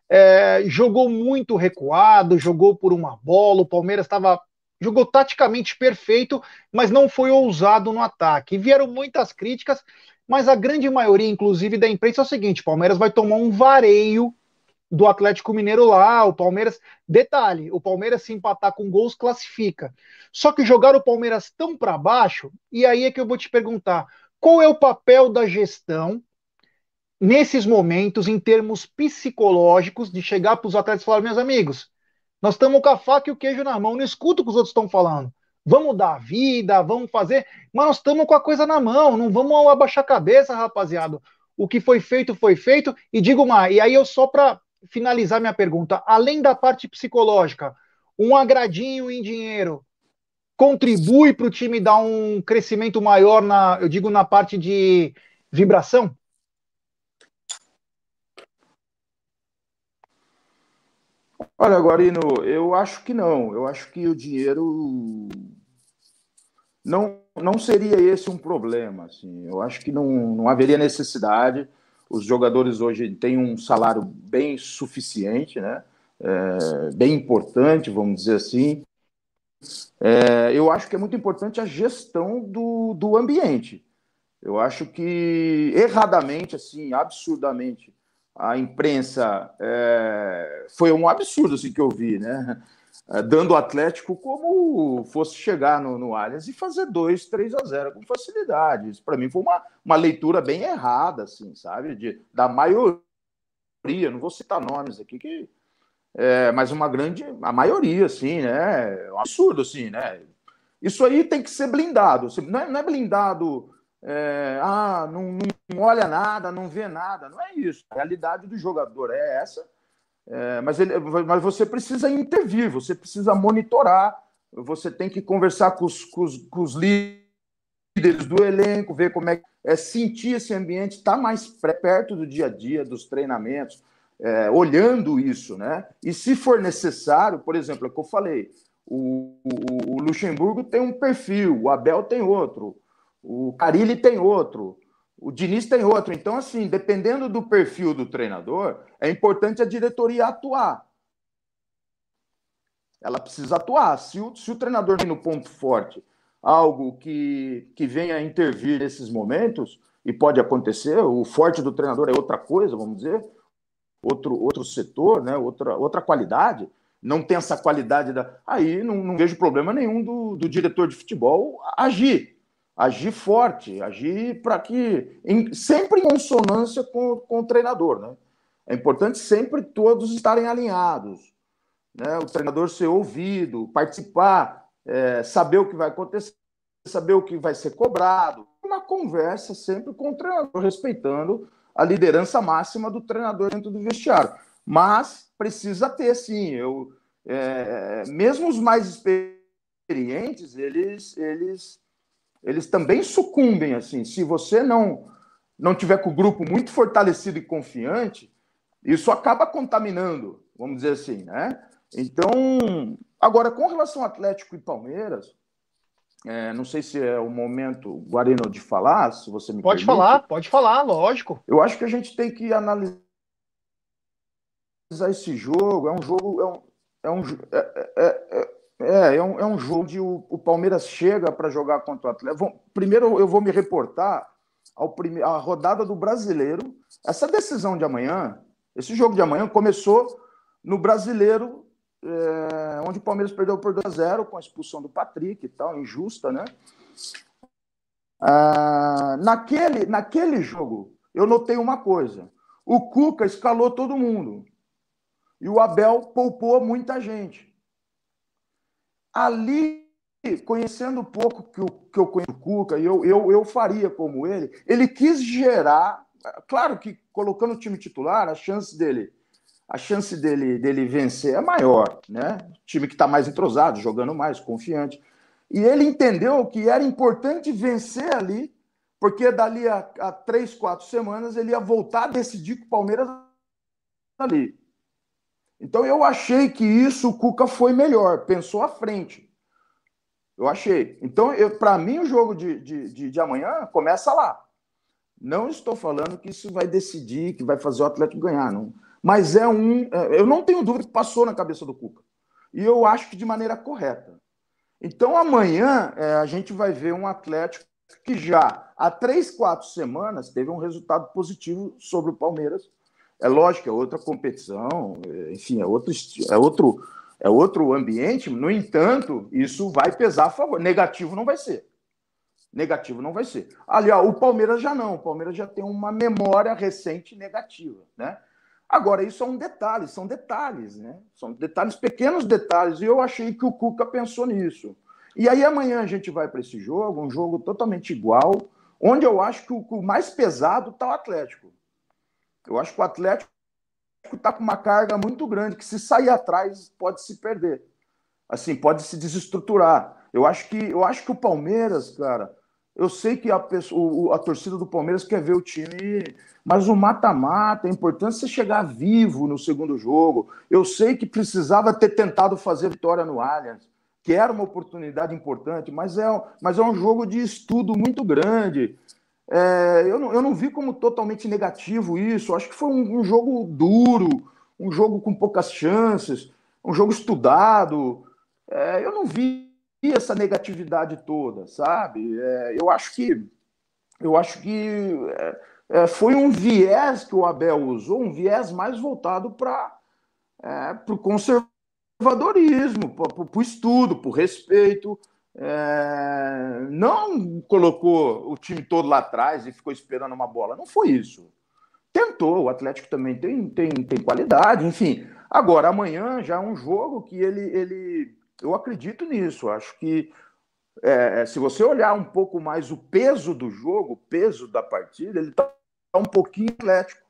é, jogou muito recuado, jogou por uma bola, o Palmeiras estava jogou taticamente perfeito, mas não foi ousado no ataque. E vieram muitas críticas mas a grande maioria, inclusive, da imprensa é o seguinte: Palmeiras vai tomar um vareio do Atlético Mineiro lá. O Palmeiras, detalhe, o Palmeiras se empatar com gols classifica. Só que jogar o Palmeiras tão para baixo, e aí é que eu vou te perguntar: qual é o papel da gestão nesses momentos, em termos psicológicos, de chegar para os atletas e falar, meus amigos, nós estamos com a faca e o queijo na mão, não escuta o que os outros estão falando vamos dar vida, vamos fazer, mas nós estamos com a coisa na mão, não vamos abaixar a cabeça, rapaziada. O que foi feito, foi feito. E digo mais, e aí eu só para finalizar minha pergunta, além da parte psicológica, um agradinho em dinheiro contribui para o time dar um crescimento maior na, eu digo, na parte de vibração? Olha, Guarino, eu acho que não. Eu acho que o dinheiro não, não seria esse um problema. Assim. Eu acho que não, não haveria necessidade. Os jogadores hoje têm um salário bem suficiente, né? É, bem importante, vamos dizer assim. É, eu acho que é muito importante a gestão do, do ambiente. Eu acho que erradamente, assim, absurdamente, a imprensa é, foi um absurdo assim, que eu vi, né? É, dando o Atlético como fosse chegar no, no Allianz e fazer 2, 3 a 0 com facilidade. Isso para mim foi uma, uma leitura bem errada, assim, sabe? De, da maioria, não vou citar nomes aqui, que, é, mas uma grande, a maioria, assim, né? É um absurdo, assim, né? Isso aí tem que ser blindado. Não é, não é blindado é, ah, não, não, olha nada, não vê nada. Não é isso. A realidade do jogador é essa. É, mas, ele, mas você precisa intervir, você precisa monitorar, você tem que conversar com os, com os, com os líderes do elenco, ver como é que é sentir esse ambiente, estar tá mais perto do dia a dia, dos treinamentos, é, olhando isso, né? E se for necessário, por exemplo, é que eu falei, o, o, o Luxemburgo tem um perfil, o Abel tem outro, o Carilli tem outro, o Diniz tem outro. Então, assim, dependendo do perfil do treinador, é importante a diretoria atuar. Ela precisa atuar. Se o, se o treinador tem no ponto forte algo que, que venha intervir nesses momentos, e pode acontecer, o forte do treinador é outra coisa, vamos dizer, outro, outro setor, né? outra, outra qualidade, não tem essa qualidade da. Aí não, não vejo problema nenhum do, do diretor de futebol agir. Agir forte, agir para que. Em, sempre em consonância com, com o treinador. Né? É importante sempre todos estarem alinhados. Né? O treinador ser ouvido, participar, é, saber o que vai acontecer, saber o que vai ser cobrado. Uma conversa sempre com o treinador, respeitando a liderança máxima do treinador dentro do vestiário. Mas precisa ter, sim. Eu, é, mesmo os mais experientes, eles, eles, eles também sucumbem. assim. Se você não, não tiver com o grupo muito fortalecido e confiante, isso acaba contaminando, vamos dizer assim, né? Então, agora, com relação ao Atlético e Palmeiras, é, não sei se é o momento, Guarino, de falar, se você me Pode permite. falar, pode falar, lógico. Eu acho que a gente tem que analisar esse jogo. É um jogo. É um, é um, é, é, é, um, é um jogo de o, o Palmeiras chega para jogar contra o Atlético. Primeiro eu vou me reportar ao prime, à rodada do brasileiro. Essa decisão de amanhã, esse jogo de amanhã começou no brasileiro é, onde o Palmeiras perdeu por 2 a 0 com a expulsão do Patrick e tal, injusta, né? Ah, naquele, naquele jogo, eu notei uma coisa: o Cuca escalou todo mundo e o Abel poupou muita gente. Ali, conhecendo um pouco que, o, que eu conheço o Cuca, eu, eu, eu faria como ele, ele quis gerar. Claro que colocando o time titular, a chance dele a chance dele, dele vencer é maior, né? time que está mais entrosado, jogando mais, confiante. E ele entendeu que era importante vencer ali, porque dali a, a três, quatro semanas ele ia voltar a decidir com o Palmeiras ali. Então eu achei que isso o Cuca foi melhor, pensou à frente. Eu achei. Então, para mim, o jogo de, de, de, de amanhã começa lá. Não estou falando que isso vai decidir, que vai fazer o Atlético ganhar. Não mas é um. É, eu não tenho dúvida que passou na cabeça do Cuca. E eu acho que de maneira correta. Então, amanhã, é, a gente vai ver um Atlético que já há três, quatro semanas teve um resultado positivo sobre o Palmeiras. É lógico, é outra competição, é, enfim, é outro, é outro, é outro ambiente. No entanto, isso vai pesar a favor. Negativo não vai ser. Negativo não vai ser. Aliás, o Palmeiras já não. O Palmeiras já tem uma memória recente negativa, né? Agora, isso é um detalhe, são detalhes, né? São detalhes, pequenos detalhes, e eu achei que o Cuca pensou nisso. E aí amanhã a gente vai para esse jogo, um jogo totalmente igual, onde eu acho que o, mais pesado está o Atlético. Eu acho que o Atlético está com uma carga muito grande, que se sair atrás pode se perder. Assim, pode se desestruturar. Eu acho que, eu acho que o Palmeiras, cara, eu sei que a, pessoa, a torcida do Palmeiras quer ver o time, mas o mata-mata, é importante você chegar vivo no segundo jogo. Eu sei que precisava ter tentado fazer vitória no Allianz, que era uma oportunidade importante, mas é, mas é um jogo de estudo muito grande. É, eu, não, eu não vi como totalmente negativo isso. Acho que foi um, um jogo duro, um jogo com poucas chances, um jogo estudado. É, eu não vi essa negatividade toda, sabe? É, eu acho que eu acho que é, é foi um viés que o Abel usou, um viés mais voltado para é, o conservadorismo, para o estudo, para o respeito. É, não colocou o time todo lá atrás e ficou esperando uma bola. Não foi isso. Tentou, o Atlético também tem, tem, tem qualidade, enfim. Agora, amanhã já é um jogo que ele, ele eu acredito nisso. Acho que é, é, se você olhar um pouco mais o peso do jogo, o peso da partida, ele está um pouquinho atlético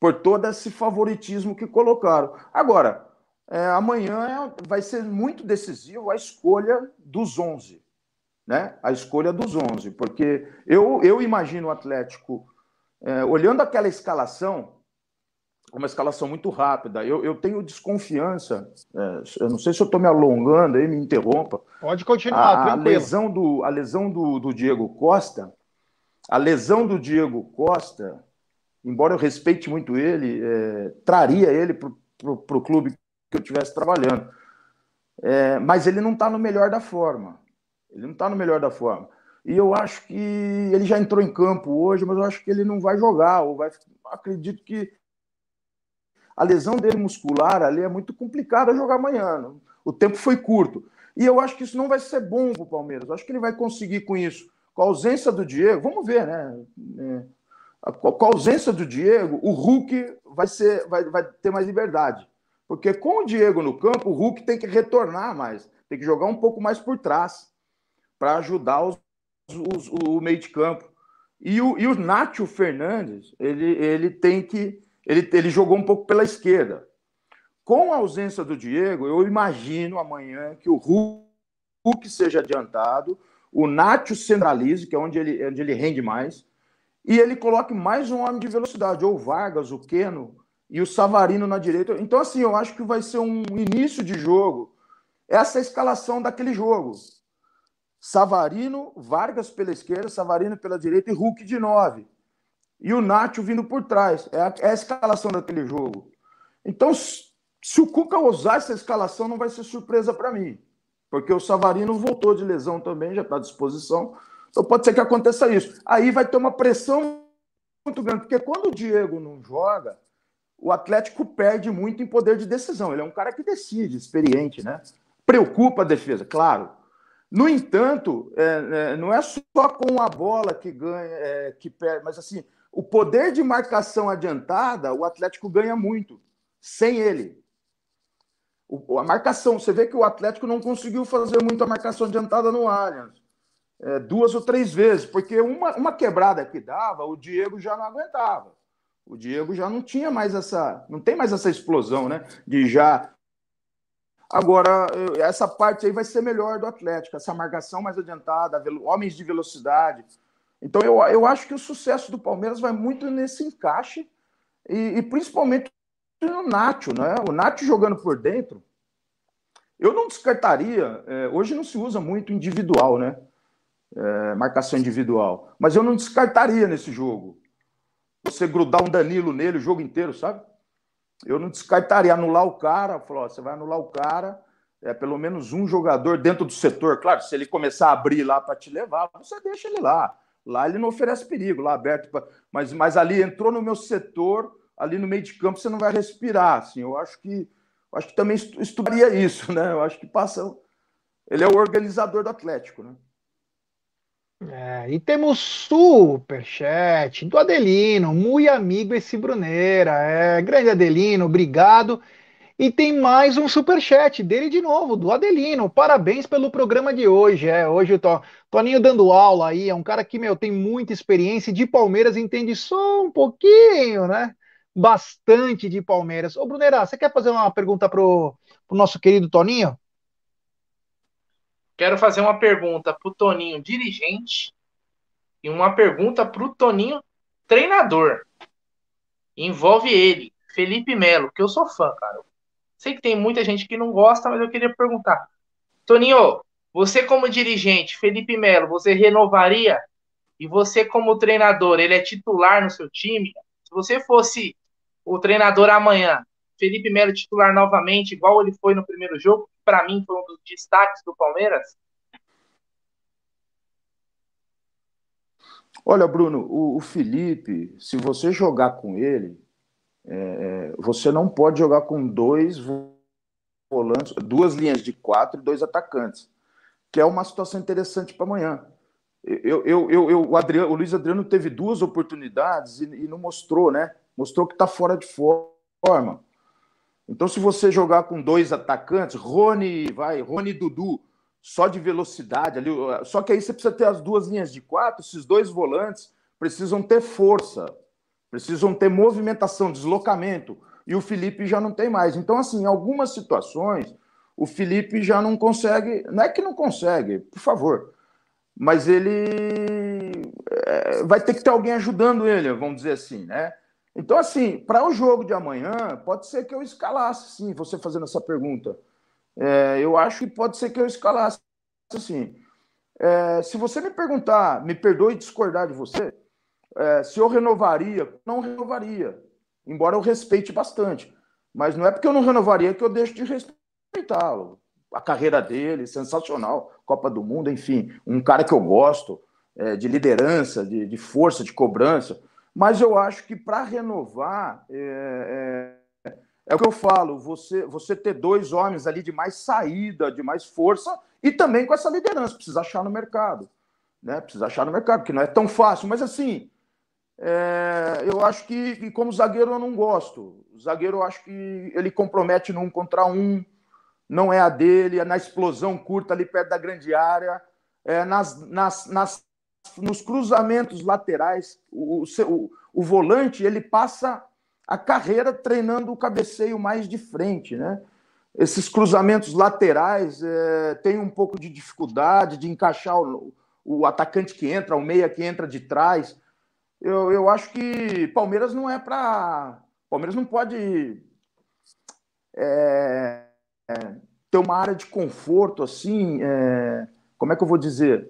por todo esse favoritismo que colocaram. Agora, é, amanhã vai ser muito decisivo a escolha dos 11. né, a escolha dos 11, porque eu, eu imagino o Atlético, é, olhando aquela escalação, uma escalação muito rápida. Eu, eu tenho desconfiança, é, eu não sei se eu estou me alongando aí, me interrompa. Pode continuar, a, a lesão do A lesão do, do Diego Costa, a lesão do Diego Costa, embora eu respeite muito ele, é, traria ele para o clube que eu estivesse trabalhando. É, mas ele não está no melhor da forma. Ele não está no melhor da forma. E eu acho que ele já entrou em campo hoje, mas eu acho que ele não vai jogar, ou vai. Acredito que a lesão dele muscular ali é muito complicada jogar amanhã. O tempo foi curto. E eu acho que isso não vai ser bom para o Palmeiras. Eu acho que ele vai conseguir com isso. Com a ausência do Diego, vamos ver, né? É, com a ausência do Diego, o Hulk vai, ser, vai, vai ter mais liberdade. Porque com o Diego no campo, o Hulk tem que retornar mais, tem que jogar um pouco mais por trás para ajudar os, os, o meio de campo. E o, e o Nátio Fernandes, ele, ele tem que ele, ele jogou um pouco pela esquerda. Com a ausência do Diego, eu imagino amanhã que o Hulk seja adiantado, o Nacho centralize, que é onde ele, onde ele rende mais, e ele coloque mais um homem de velocidade, ou Vargas, o Keno e o Savarino na direita. Então, assim, eu acho que vai ser um início de jogo. Essa é escalação daquele jogo. Savarino, Vargas pela esquerda, Savarino pela direita e Hulk de nove e o Nacho vindo por trás. É a, é a escalação daquele jogo. Então, se o Cuca usar essa escalação, não vai ser surpresa para mim. Porque o Savarino voltou de lesão também, já está à disposição. Então pode ser que aconteça isso. Aí vai ter uma pressão muito grande, porque quando o Diego não joga, o Atlético perde muito em poder de decisão. Ele é um cara que decide, experiente, né? Preocupa a defesa, claro. No entanto, é, é, não é só com a bola que ganha, é, que perde, mas assim, o poder de marcação adiantada, o Atlético ganha muito, sem ele. O, a marcação, você vê que o Atlético não conseguiu fazer muito a marcação adiantada no Allianz. É, duas ou três vezes, porque uma, uma quebrada que dava, o Diego já não aguentava. O Diego já não tinha mais essa. Não tem mais essa explosão, né? De já. Agora, essa parte aí vai ser melhor do Atlético, essa marcação mais adiantada, homens de velocidade. Então, eu, eu acho que o sucesso do Palmeiras vai muito nesse encaixe e, e principalmente no Nacho, né? O Nacho jogando por dentro. Eu não descartaria, é, hoje não se usa muito individual, né? É, marcação individual. Mas eu não descartaria nesse jogo. Você grudar um Danilo nele o jogo inteiro, sabe? Eu não descartaria anular o cara, falou, você vai anular o cara, é pelo menos um jogador dentro do setor. Claro, se ele começar a abrir lá para te levar, você deixa ele lá. Lá ele não oferece perigo, lá aberto. Pra... Mas, mas ali entrou no meu setor, ali no meio de campo você não vai respirar. Assim, eu acho que eu acho que também estudaria isso, né? Eu acho que passa. Ele é o organizador do Atlético, né? É, e temos superchat do Adelino, muito amigo esse Bruneira. É, grande Adelino, obrigado. E tem mais um super chat dele de novo, do Adelino. Parabéns pelo programa de hoje. É, hoje tô Toninho dando aula aí, é um cara que meu tem muita experiência de Palmeiras, entende só um pouquinho, né? Bastante de Palmeiras. Ô, Brunera, você quer fazer uma pergunta pro, pro nosso querido Toninho? Quero fazer uma pergunta pro Toninho dirigente e uma pergunta pro Toninho treinador. Envolve ele, Felipe Melo, que eu sou fã, cara. Sei que tem muita gente que não gosta, mas eu queria perguntar. Toninho, você como dirigente, Felipe Melo, você renovaria? E você como treinador, ele é titular no seu time? Se você fosse o treinador amanhã, Felipe Melo titular novamente, igual ele foi no primeiro jogo, para mim foi um dos destaques do Palmeiras? Olha, Bruno, o, o Felipe, se você jogar com ele, é, é, você não pode jogar com dois volantes, duas linhas de quatro e dois atacantes, que é uma situação interessante para amanhã. Eu, eu, eu, eu, o, Adriano, o Luiz Adriano teve duas oportunidades e, e não mostrou, né? Mostrou que está fora de forma. Então, se você jogar com dois atacantes, Rony, vai, Rony e Dudu, só de velocidade ali, só que aí você precisa ter as duas linhas de quatro, esses dois volantes precisam ter força precisam ter movimentação, deslocamento, e o Felipe já não tem mais. Então, assim, em algumas situações, o Felipe já não consegue, não é que não consegue, por favor, mas ele é, vai ter que ter alguém ajudando ele, vamos dizer assim, né? Então, assim, para o jogo de amanhã, pode ser que eu escalasse, sim, você fazendo essa pergunta. É, eu acho que pode ser que eu escalasse, assim. É, se você me perguntar, me perdoe discordar de você, é, se eu renovaria, não renovaria, embora eu respeite bastante. Mas não é porque eu não renovaria que eu deixo de respeitá-lo. A carreira dele, sensacional, Copa do Mundo, enfim, um cara que eu gosto, é, de liderança, de, de, força, de cobrança. Mas eu acho que para renovar, é, é, é, o que eu falo, você, você ter dois homens ali de mais saída, de mais força, e também com essa liderança, precisa achar no mercado. Né? Precisa achar no mercado, porque não é tão fácil. Mas assim, é, eu acho que, que, como zagueiro, eu não gosto. O zagueiro, eu acho que ele compromete num contra um, não é a dele, é na explosão curta ali perto da grande área, é nas, nas, nas, nos cruzamentos laterais. O, o, o volante ele passa a carreira treinando o cabeceio mais de frente, né? Esses cruzamentos laterais é, tem um pouco de dificuldade de encaixar o, o atacante que entra, o meia que entra de trás eu, eu acho que Palmeiras não é para. Palmeiras não pode é, é, ter uma área de conforto assim. É, como é que eu vou dizer?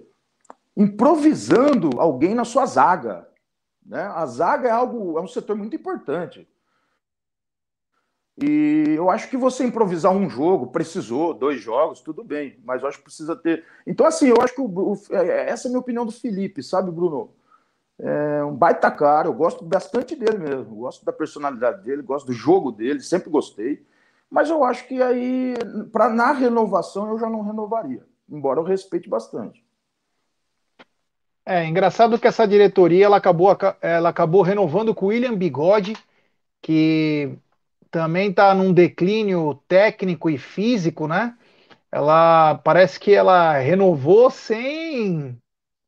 Improvisando alguém na sua zaga. Né? A zaga é algo, é um setor muito importante. E eu acho que você improvisar um jogo, precisou, dois jogos, tudo bem, mas eu acho que precisa ter. Então, assim, eu acho que o, o, é, essa é a minha opinião do Felipe, sabe, Bruno? É um baita cara, eu gosto bastante dele mesmo, gosto da personalidade dele, gosto do jogo dele, sempre gostei. Mas eu acho que aí, para na renovação, eu já não renovaria, embora eu respeite bastante. É engraçado que essa diretoria ela acabou, ela acabou renovando com o William Bigode, que também está num declínio técnico e físico, né? Ela parece que ela renovou sem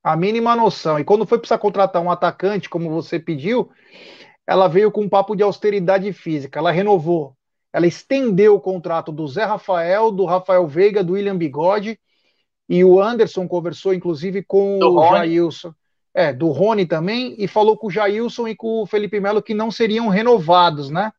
a mínima noção. E quando foi precisar contratar um atacante, como você pediu, ela veio com um papo de austeridade física. Ela renovou, ela estendeu o contrato do Zé Rafael, do Rafael Veiga, do William Bigode, e o Anderson conversou, inclusive, com do o Rony. Jailson. É, do Rony também, e falou com o Jailson e com o Felipe Melo que não seriam renovados, né?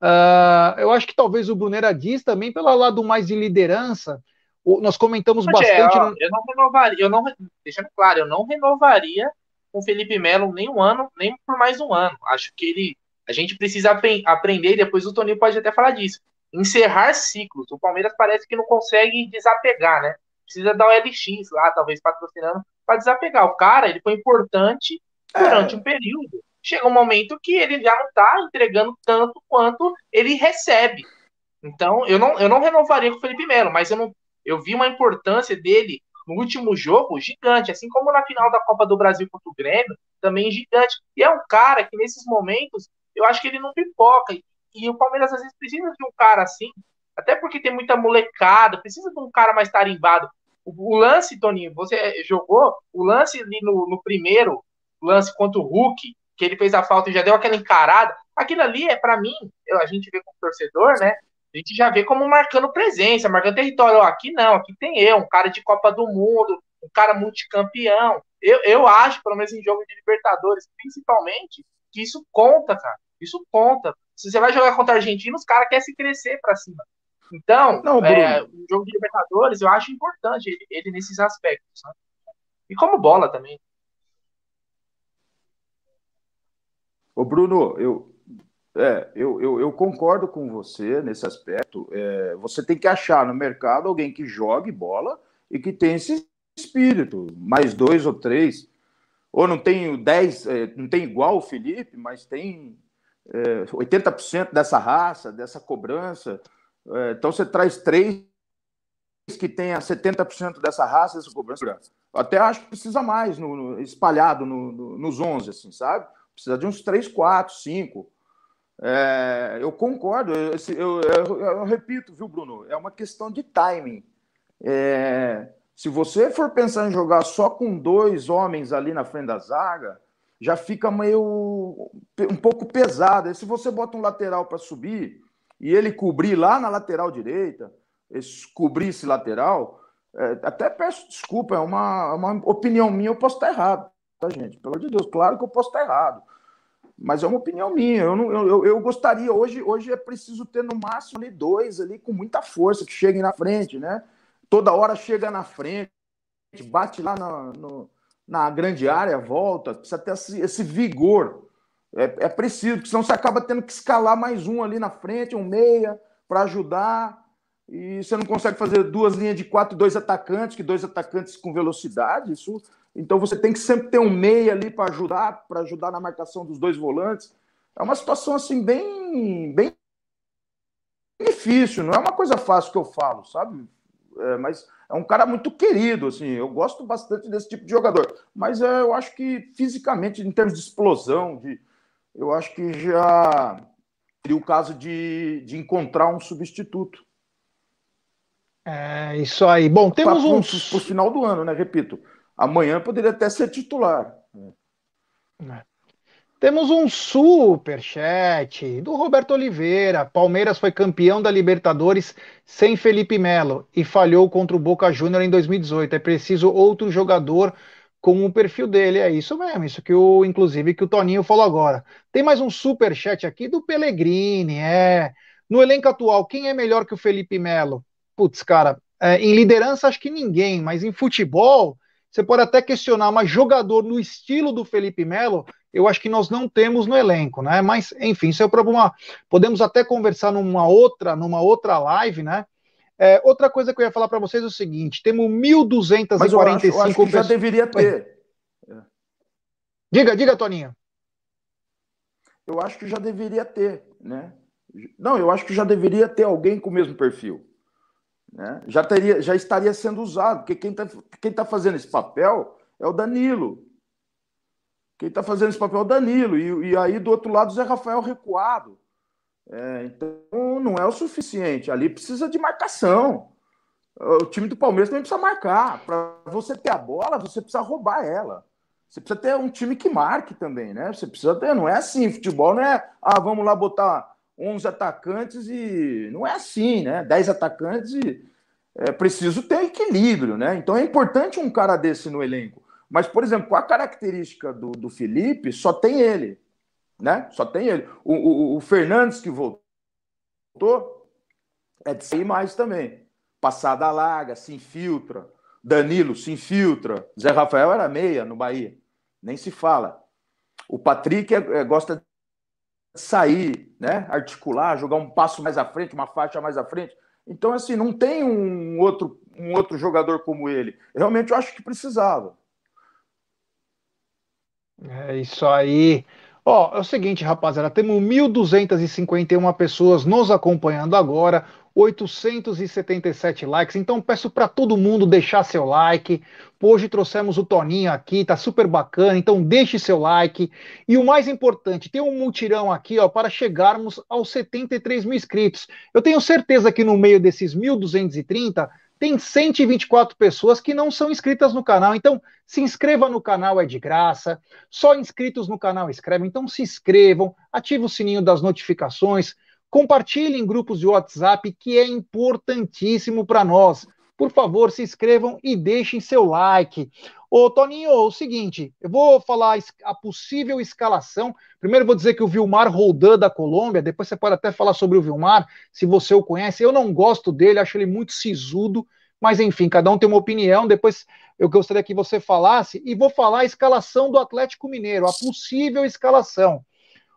Uh, eu acho que talvez o Brunera diz também pelo lado mais de liderança, nós comentamos Mas bastante. É, ó, no... Eu não renovaria, eu não, deixando claro, eu não renovaria com o Felipe Melo nem um ano, nem por mais um ano. Acho que ele. A gente precisa aprender, e depois o Toninho pode até falar disso. Encerrar ciclos. O Palmeiras parece que não consegue desapegar, né? Precisa dar o LX lá, talvez patrocinando, para desapegar. O cara, ele foi importante durante é. um período. Chega um momento que ele já não está entregando tanto quanto ele recebe. Então, eu não, eu não renovaria com o Felipe Melo, mas eu não, eu vi uma importância dele no último jogo gigante, assim como na final da Copa do Brasil contra o Grêmio, também gigante. E é um cara que nesses momentos, eu acho que ele não pipoca. E o Palmeiras às vezes precisa de um cara assim, até porque tem muita molecada, precisa de um cara mais tarimbado. O, o lance, Toninho, você jogou o lance ali no, no primeiro lance contra o Hulk, que ele fez a falta e já deu aquela encarada. Aquilo ali é para mim, a gente vê como torcedor, né? a gente já vê como marcando presença, marcando território. Ó, aqui não, aqui tem eu, um cara de Copa do Mundo, um cara multicampeão. Eu, eu acho, pelo menos em jogo de Libertadores, principalmente, que isso conta, cara. Isso conta. Se você vai jogar contra a Argentina, os caras querem se crescer para cima. Então, não, é, o jogo de Libertadores eu acho importante ele, ele nesses aspectos. Né? E como bola também. Ô, Bruno, eu, é, eu, eu, eu, concordo com você nesse aspecto. É, você tem que achar no mercado alguém que jogue bola e que tenha esse espírito, mais dois ou três. Ou não tem dez, é, não tem igual o Felipe, mas tem é, 80% dessa raça, dessa cobrança. É, então você traz três que tenha 70% dessa raça, dessa cobrança. Até acho que precisa mais no, no espalhado no, no, nos 11, assim, sabe? Precisa de uns 3, 4, 5 é, eu concordo, eu, eu, eu, eu, repito, viu, Bruno? É uma questão de timing. É, se você for pensar em jogar só com dois homens ali na frente da zaga, já fica meio um pouco pesado. E se você bota um lateral para subir e ele cobrir lá na lateral direita, esse, cobrir esse lateral, É, até peço desculpa, é uma, uma opinião minha, eu posso estar errado, tá, gente? Pelo amor de Deus, claro que eu posso estar errado. Mas é uma opinião minha. Eu, não, eu, eu gostaria, hoje, hoje é preciso ter no máximo ali dois ali com muita força, que cheguem na frente, né? Toda hora chega na frente, bate lá na, no, na grande área, volta, precisa ter esse, esse vigor. É, é preciso, porque senão você acaba tendo que escalar mais um ali na frente, um meia, para ajudar. E você não consegue fazer duas linhas de quatro, dois atacantes, que dois atacantes com velocidade. Isso, então você tem que sempre ter um meia ali para ajudar, para ajudar na marcação dos dois volantes. É uma situação assim bem, bem difícil. Não é uma coisa fácil que eu falo, sabe? É, mas é um cara muito querido, assim. Eu gosto bastante desse tipo de jogador. Mas é, eu acho que fisicamente, em termos de explosão, de, eu acho que já seria o caso de, de encontrar um substituto. É isso aí. Bom, temos pra, um. Para o final do ano, né? Repito. Amanhã poderia até ser titular. É. Temos um super chat do Roberto Oliveira. Palmeiras foi campeão da Libertadores sem Felipe Melo e falhou contra o Boca Júnior em 2018. É preciso outro jogador com o perfil dele. É isso mesmo, isso que o inclusive que o Toninho falou agora. Tem mais um super chat aqui do Pellegrini, é. No elenco atual, quem é melhor que o Felipe Melo? putz, cara, é, em liderança acho que ninguém, mas em futebol, você pode até questionar, mas jogador no estilo do Felipe Melo, eu acho que nós não temos no elenco, né? Mas, enfim, isso é problema. Podemos até conversar numa outra, numa outra live, né? É, outra coisa que eu ia falar para vocês é o seguinte: temos 1.245 Mas eu acho, eu acho que já deveria ter. Diga, diga, Toninho. Eu acho que já deveria ter, né? Não, eu acho que já deveria ter alguém com o mesmo perfil né? já, teria, já estaria sendo usado, porque quem está quem tá fazendo esse papel é o Danilo. Quem está fazendo esse papel é o Danilo. E, e aí, do outro lado, o Zé Rafael recuado. É, então, não é o suficiente. Ali precisa de marcação. O time do Palmeiras também precisa marcar. Para você ter a bola, você precisa roubar ela. Você precisa ter um time que marque também, né? Você precisa ter. Não é assim. Futebol não é. Ah, vamos lá botar 11 atacantes e não é assim, né? 10 atacantes e é preciso ter equilíbrio, né? Então é importante um cara desse no elenco. Mas, por exemplo, com a característica do, do Felipe, só tem ele, né? Só tem ele. O, o, o Fernandes que voltou é de sair mais também. Passada larga, se infiltra. Danilo se infiltra. Zé Rafael era meia no Bahia. Nem se fala. O Patrick é, é, gosta sair, né? articular, jogar um passo mais à frente, uma faixa mais à frente. Então, assim, não tem um outro, um outro jogador como ele. Realmente eu acho que precisava. É isso aí. Ó, é o seguinte, rapaziada, temos 1.251 pessoas nos acompanhando agora, 877 likes, então peço para todo mundo deixar seu like. Hoje trouxemos o Toninho aqui, tá super bacana, então deixe seu like. E o mais importante, tem um mutirão aqui, ó, para chegarmos aos 73 mil inscritos. Eu tenho certeza que no meio desses 1.230 tem 124 pessoas que não são inscritas no canal. Então, se inscreva no canal, é de graça. Só inscritos no canal escrevem. Então, se inscrevam, ative o sininho das notificações, compartilhe em grupos de WhatsApp, que é importantíssimo para nós. Por favor, se inscrevam e deixem seu like. Ô, Toninho, é o seguinte, eu vou falar a possível escalação. Primeiro vou dizer que o Vilmar Roldan da Colômbia, depois você pode até falar sobre o Vilmar, se você o conhece. Eu não gosto dele, acho ele muito sisudo, mas enfim, cada um tem uma opinião. Depois eu gostaria que você falasse e vou falar a escalação do Atlético Mineiro, a possível escalação.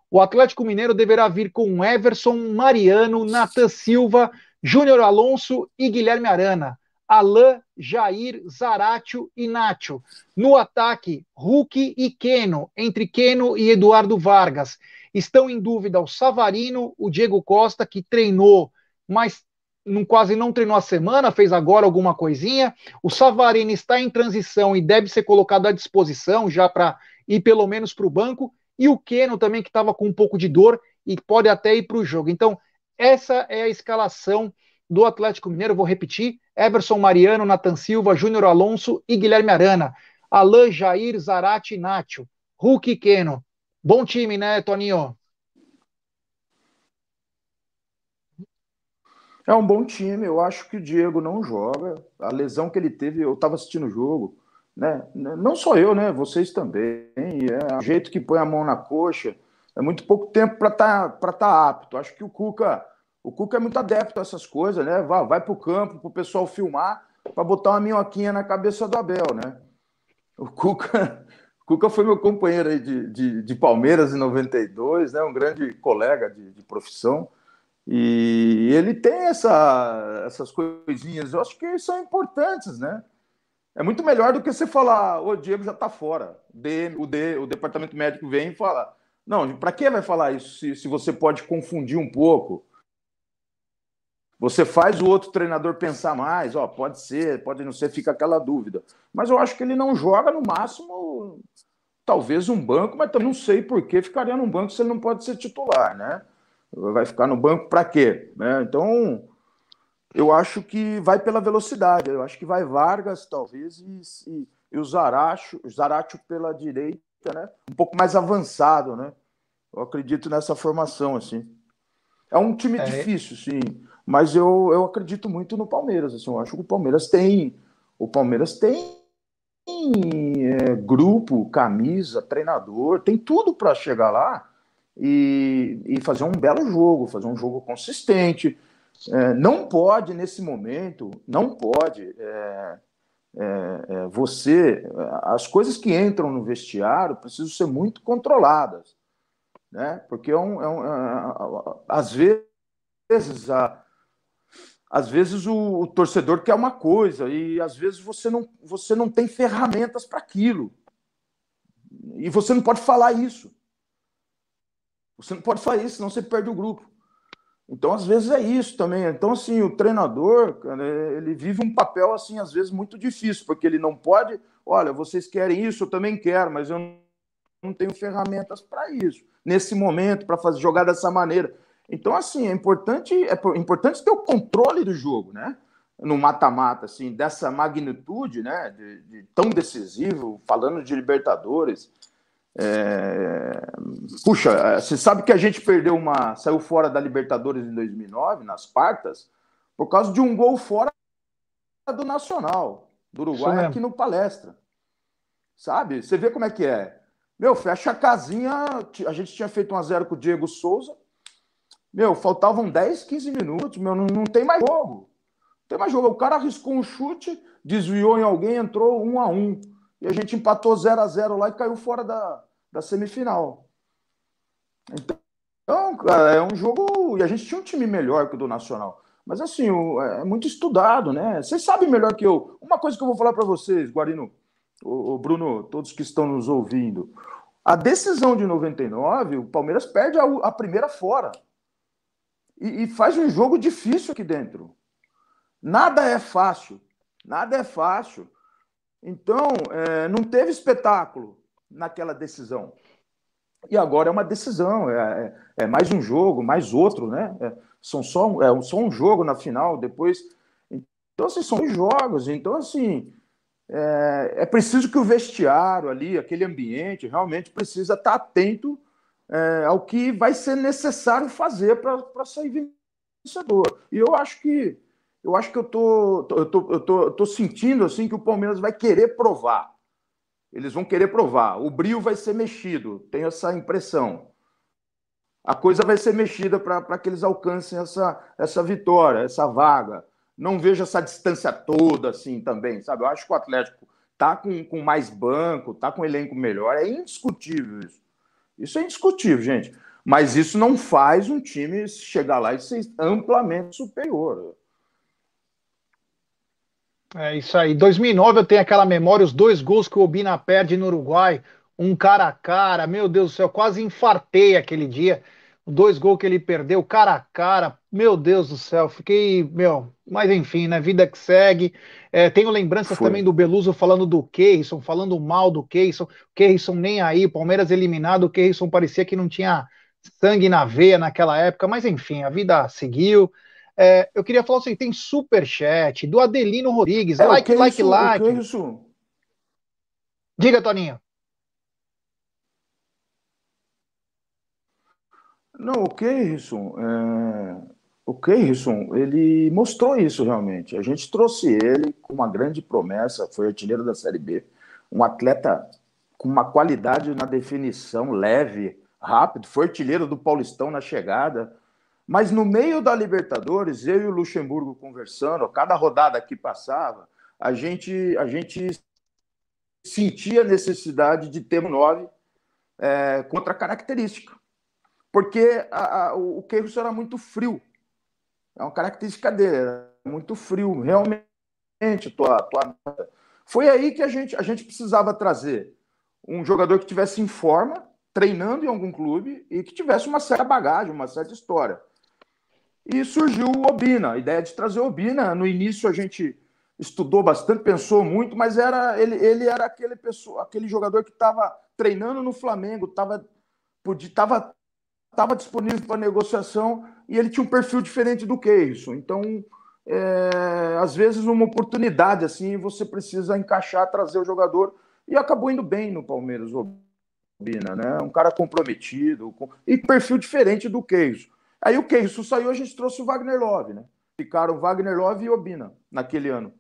O Atlético Mineiro deverá vir com Everson, Mariano, Natan Silva, Júnior Alonso e Guilherme Arana. Alain, Jair, Zaratio e Nacho. No ataque, Hulk e Keno, entre Keno e Eduardo Vargas. Estão em dúvida o Savarino, o Diego Costa, que treinou, mas não, quase não treinou a semana, fez agora alguma coisinha. O Savarino está em transição e deve ser colocado à disposição já para ir pelo menos para o banco. E o Keno também, que estava com um pouco de dor e pode até ir para o jogo. Então, essa é a escalação do Atlético Mineiro, vou repetir: Everson Mariano, Nathan Silva, Júnior Alonso e Guilherme Arana. Alain, Jair, Zarate Nacho. Hulk e Keno. Bom time, né, Toninho? É um bom time. Eu acho que o Diego não joga. A lesão que ele teve, eu estava assistindo o jogo, né? Não só eu, né? Vocês também. É o jeito que põe a mão na coxa. É muito pouco tempo para estar tá, tá apto. Acho que o Cuca, o Cuca é muito adepto a essas coisas, né? Vai, vai para o campo para o pessoal filmar, para botar uma minhoquinha na cabeça do Abel, né? O Cuca, o Cuca foi meu companheiro aí de, de, de Palmeiras em 92, né? Um grande colega de, de profissão. E ele tem essa, essas coisinhas, eu acho que são importantes, né? É muito melhor do que você falar, o Diego já está fora. O, D, o departamento médico vem e fala: não, para que vai falar isso se, se você pode confundir um pouco? Você faz o outro treinador pensar mais, ó, pode ser, pode não ser, fica aquela dúvida. Mas eu acho que ele não joga no máximo, talvez um banco, mas também não sei por que ficaria num banco se ele não pode ser titular, né? Vai ficar no banco para quê? Né? Então, eu acho que vai pela velocidade. Eu acho que vai Vargas, talvez, e, e, e o Zaracho, o Zaracho pela direita, né? Um pouco mais avançado, né? Eu acredito nessa formação, assim. É um time é. difícil, sim, mas eu, eu acredito muito no Palmeiras. Assim, eu acho que o Palmeiras tem. O Palmeiras tem é, grupo, camisa, treinador, tem tudo para chegar lá e, e fazer um belo jogo, fazer um jogo consistente. É, não pode, nesse momento, não pode é, é, é você. As coisas que entram no vestiário precisam ser muito controladas, né? Porque é um, é um, é, às vezes a, às vezes o, o, torcedor quer uma coisa e às vezes você não, você não tem ferramentas para aquilo. E você não pode falar isso. Você não pode fazer isso, senão você perde o grupo. Então, às vezes é isso também. Então, assim, o treinador, cara, ele vive um papel, assim, às vezes muito difícil, porque ele não pode, olha, vocês querem isso, eu também quero, mas eu não tenho ferramentas para isso, nesse momento, para fazer jogar dessa maneira. Então, assim, é importante, é importante ter o controle do jogo, né? No mata-mata, assim, dessa magnitude, né? De, de tão decisivo, falando de Libertadores, é... Puxa, você sabe que a gente perdeu uma. saiu fora da Libertadores em 2009, nas quartas, por causa de um gol fora do Nacional, do Uruguai, aqui no Palestra. Sabe? Você vê como é que é. Meu, fecha a casinha. A gente tinha feito um a zero com o Diego Souza. Meu, faltavam 10, 15 minutos. Meu, não, não tem mais jogo. Não tem mais jogo. O cara arriscou um chute, desviou em alguém, entrou um a um. E a gente empatou 0 a 0 lá e caiu fora da, da semifinal. Então, cara, é um jogo. E a gente tinha um time melhor que o do Nacional. Mas assim, é muito estudado, né? Vocês sabem melhor que eu. Uma coisa que eu vou falar para vocês, Guarino, o Bruno, todos que estão nos ouvindo. A decisão de 99, o Palmeiras perde a, a primeira fora. E, e, faz um jogo difícil aqui dentro. Nada é fácil. Nada é fácil. Então, é, não teve espetáculo naquela decisão. E agora é uma decisão, é, é, é mais um jogo, mais outro, né? É, são só, é, só um jogo na final, depois. Então, assim, são jogos. Então, assim, é, é preciso que o vestiário ali, aquele ambiente, realmente precisa estar atento é, ao que vai ser necessário fazer para sair vencedor. E eu acho que eu acho que eu tô, tô, eu tô, eu tô sentindo assim que o Palmeiras vai querer provar. Eles vão querer provar. O brilho vai ser mexido, tenho essa impressão. A coisa vai ser mexida para que eles alcancem essa, essa vitória, essa vaga. Não vejo essa distância toda assim também, sabe? Eu acho que o Atlético tá com, com mais banco, tá com um elenco melhor. É indiscutível isso. Isso é indiscutível, gente. Mas isso não faz um time chegar lá e ser amplamente superior. É isso aí. 2009 eu tenho aquela memória, os dois gols que o Obina perde no Uruguai, um cara a cara, meu Deus do céu, quase infartei aquele dia. Dois gols que ele perdeu, cara a cara, meu Deus do céu, fiquei, meu, mas enfim, né? Vida que segue. É, tenho lembranças Foi. também do Beluso falando do Keirson, falando mal do Keirson, Keirson nem aí, Palmeiras eliminado, o Keirson parecia que não tinha sangue na veia naquela época, mas enfim, a vida seguiu. É, eu queria falar assim, tem super chat do Adelino Rodrigues. É, like, like, isso, like. É isso? Diga, Toninho. Não, o isso? É... o Keirson, ele mostrou isso realmente. A gente trouxe ele com uma grande promessa, foi artilheiro da Série B, um atleta com uma qualidade na definição, leve, rápido, foi artilheiro do Paulistão na chegada. Mas no meio da Libertadores, eu e o Luxemburgo conversando, cada rodada que passava, a gente, a gente sentia a necessidade de ter um 9 é, contra característica. Porque a, a, o Keirson era muito frio. É uma característica dele, era muito frio, realmente. Tua, tua... Foi aí que a gente, a gente precisava trazer um jogador que tivesse em forma, treinando em algum clube e que tivesse uma certa bagagem, uma certa história. E surgiu o Obina, a ideia de trazer o Obina. No início a gente estudou bastante, pensou muito, mas era ele, ele era aquele, pessoa, aquele jogador que estava treinando no Flamengo, estava tava, tava disponível para negociação e ele tinha um perfil diferente do que isso. Então, é, às vezes, uma oportunidade assim, você precisa encaixar, trazer o jogador e acabou indo bem no Palmeiras, Obina, né? Um cara comprometido com... e perfil diferente do Queijo. Aí o Queijo saiu, a gente trouxe o Wagner Love, né? Ficaram Wagner Love e Obina naquele ano.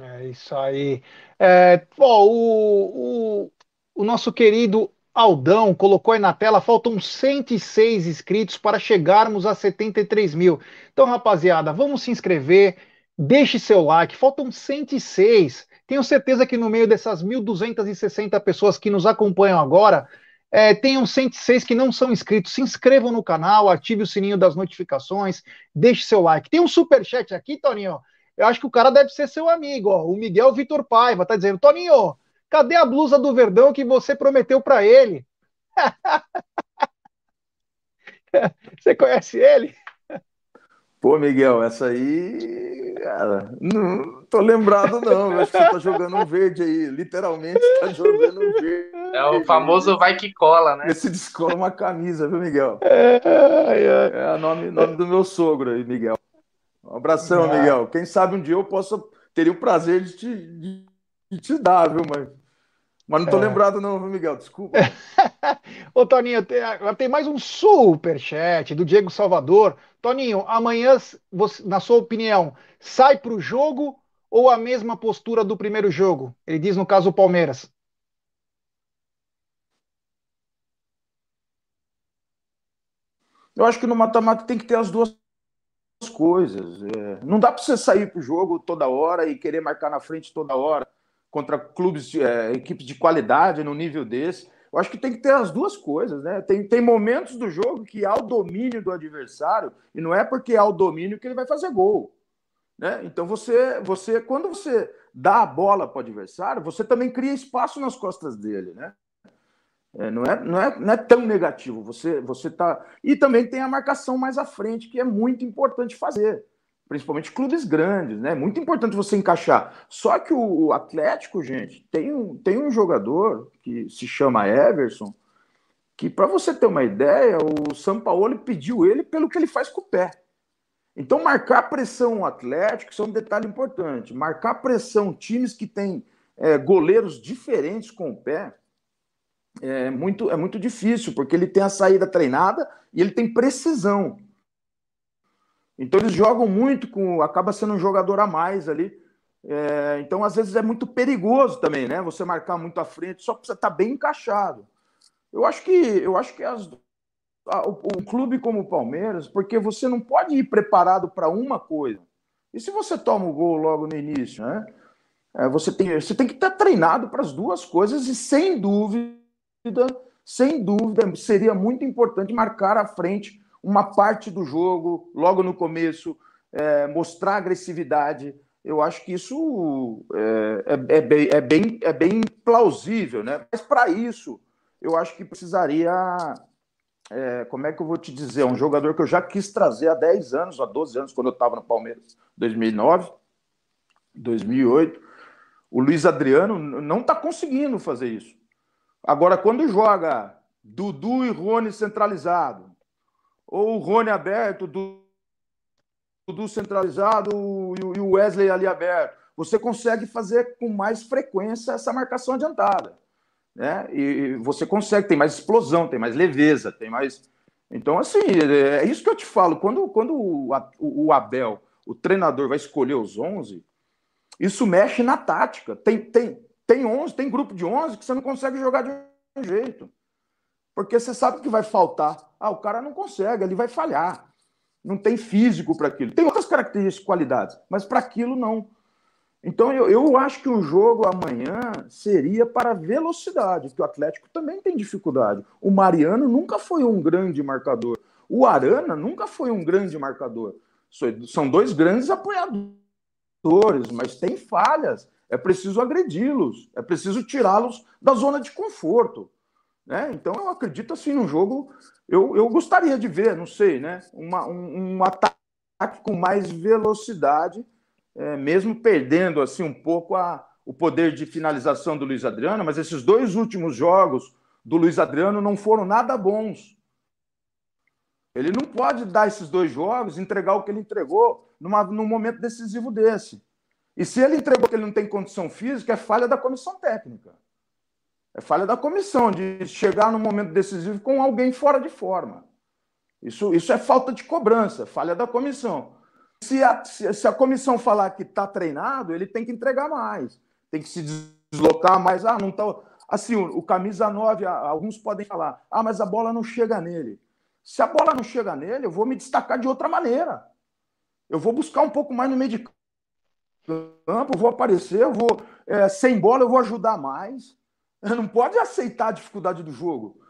É isso aí. É, o, o, o nosso querido Aldão colocou aí na tela, faltam 106 inscritos para chegarmos a 73 mil. Então, rapaziada, vamos se inscrever, deixe seu like, faltam 106. Tenho certeza que no meio dessas 1.260 pessoas que nos acompanham agora, é, uns 106 que não são inscritos. Se inscrevam no canal, ative o sininho das notificações, deixe seu like. Tem um super chat aqui, Toninho. Eu acho que o cara deve ser seu amigo, ó. O Miguel Vitor Paiva tá dizendo: Toninho, cadê a blusa do Verdão que você prometeu para ele? você conhece ele? Pô, Miguel, essa aí, cara, não tô lembrado não. Eu acho que você tá jogando um verde aí, literalmente tá jogando um verde. É o famoso vai que cola, né? Esse descola uma camisa, viu, Miguel? É, é, é o nome, nome do meu sogro aí, Miguel. Um abração, é. Miguel. Quem sabe um dia eu possa teria o prazer de te, de, de te dar, viu, mas mas não tô é. lembrado, não, Miguel, desculpa. Ô, Toninho, tem mais um super chat do Diego Salvador. Toninho, amanhã, você, na sua opinião, sai para o jogo ou a mesma postura do primeiro jogo? Ele diz no caso o Palmeiras. Eu acho que no mata-mata tem que ter as duas coisas. É, não dá para você sair para o jogo toda hora e querer marcar na frente toda hora contra clubes, é, equipes de qualidade no nível desse. Eu acho que tem que ter as duas coisas, né? Tem, tem momentos do jogo que há o domínio do adversário, e não é porque há o domínio que ele vai fazer gol. Né? Então você, você, quando você dá a bola para o adversário, você também cria espaço nas costas dele, né? É, não, é, não, é, não é tão negativo. Você, você tá. E também tem a marcação mais à frente, que é muito importante fazer principalmente clubes grandes, né? Muito importante você encaixar. Só que o Atlético, gente, tem um, tem um jogador que se chama Everson, que para você ter uma ideia, o São Paulo pediu ele pelo que ele faz com o pé. Então, marcar pressão Atlético, isso é um detalhe importante. Marcar pressão times que têm é, goleiros diferentes com o pé é muito, é muito difícil, porque ele tem a saída treinada e ele tem precisão. Então eles jogam muito com. acaba sendo um jogador a mais ali. É, então, às vezes, é muito perigoso também, né? Você marcar muito à frente, só precisa estar bem encaixado. Eu acho que eu acho que as, a, o, um clube como o Palmeiras, porque você não pode ir preparado para uma coisa. E se você toma o gol logo no início, né? É, você, tem, você tem que estar treinado para as duas coisas, e sem dúvida, sem dúvida, seria muito importante marcar à frente uma parte do jogo, logo no começo, é, mostrar agressividade. Eu acho que isso é, é, é, bem, é, bem, é bem plausível, né? Mas para isso, eu acho que precisaria. É, como é que eu vou te dizer? Um jogador que eu já quis trazer há 10 anos, há 12 anos, quando eu estava no Palmeiras, 2009, 2008. O Luiz Adriano não está conseguindo fazer isso. Agora, quando joga Dudu e Rony centralizado, ou o Rony aberto, do, do centralizado e o Wesley ali aberto. Você consegue fazer com mais frequência essa marcação adiantada. Né? E você consegue, tem mais explosão, tem mais leveza, tem mais. Então, assim, é, é isso que eu te falo. Quando, quando o, o Abel, o treinador, vai escolher os 11, isso mexe na tática. Tem, tem, tem 11, tem grupo de 11 que você não consegue jogar de um jeito. Porque você sabe que vai faltar. Ah, o cara não consegue, ele vai falhar. Não tem físico para aquilo. Tem outras características, qualidades, mas para aquilo não. Então, eu, eu acho que o jogo amanhã seria para velocidade, que o Atlético também tem dificuldade. O Mariano nunca foi um grande marcador. O Arana nunca foi um grande marcador. São dois grandes apoiadores, mas tem falhas. É preciso agredi-los, é preciso tirá-los da zona de conforto. Né? Então, eu acredito assim no jogo. Eu, eu gostaria de ver, não sei, né? Uma, um, um ataque com mais velocidade é, mesmo perdendo assim um pouco a, o poder de finalização do Luiz Adriano, mas esses dois últimos jogos do Luiz Adriano não foram nada bons. Ele não pode dar esses dois jogos, entregar o que ele entregou numa, num momento decisivo desse. E se ele entregou que ele não tem condição física, é falha da comissão técnica. É falha da comissão de chegar no momento decisivo com alguém fora de forma. Isso, isso é falta de cobrança, falha da comissão. Se a, se a comissão falar que está treinado, ele tem que entregar mais, tem que se deslocar mais. Ah, não está. Assim, o, o camisa 9, alguns podem falar, ah, mas a bola não chega nele. Se a bola não chega nele, eu vou me destacar de outra maneira. Eu vou buscar um pouco mais no meio de campo, vou aparecer, vou. É, sem bola, eu vou ajudar mais. Não pode aceitar a dificuldade do jogo.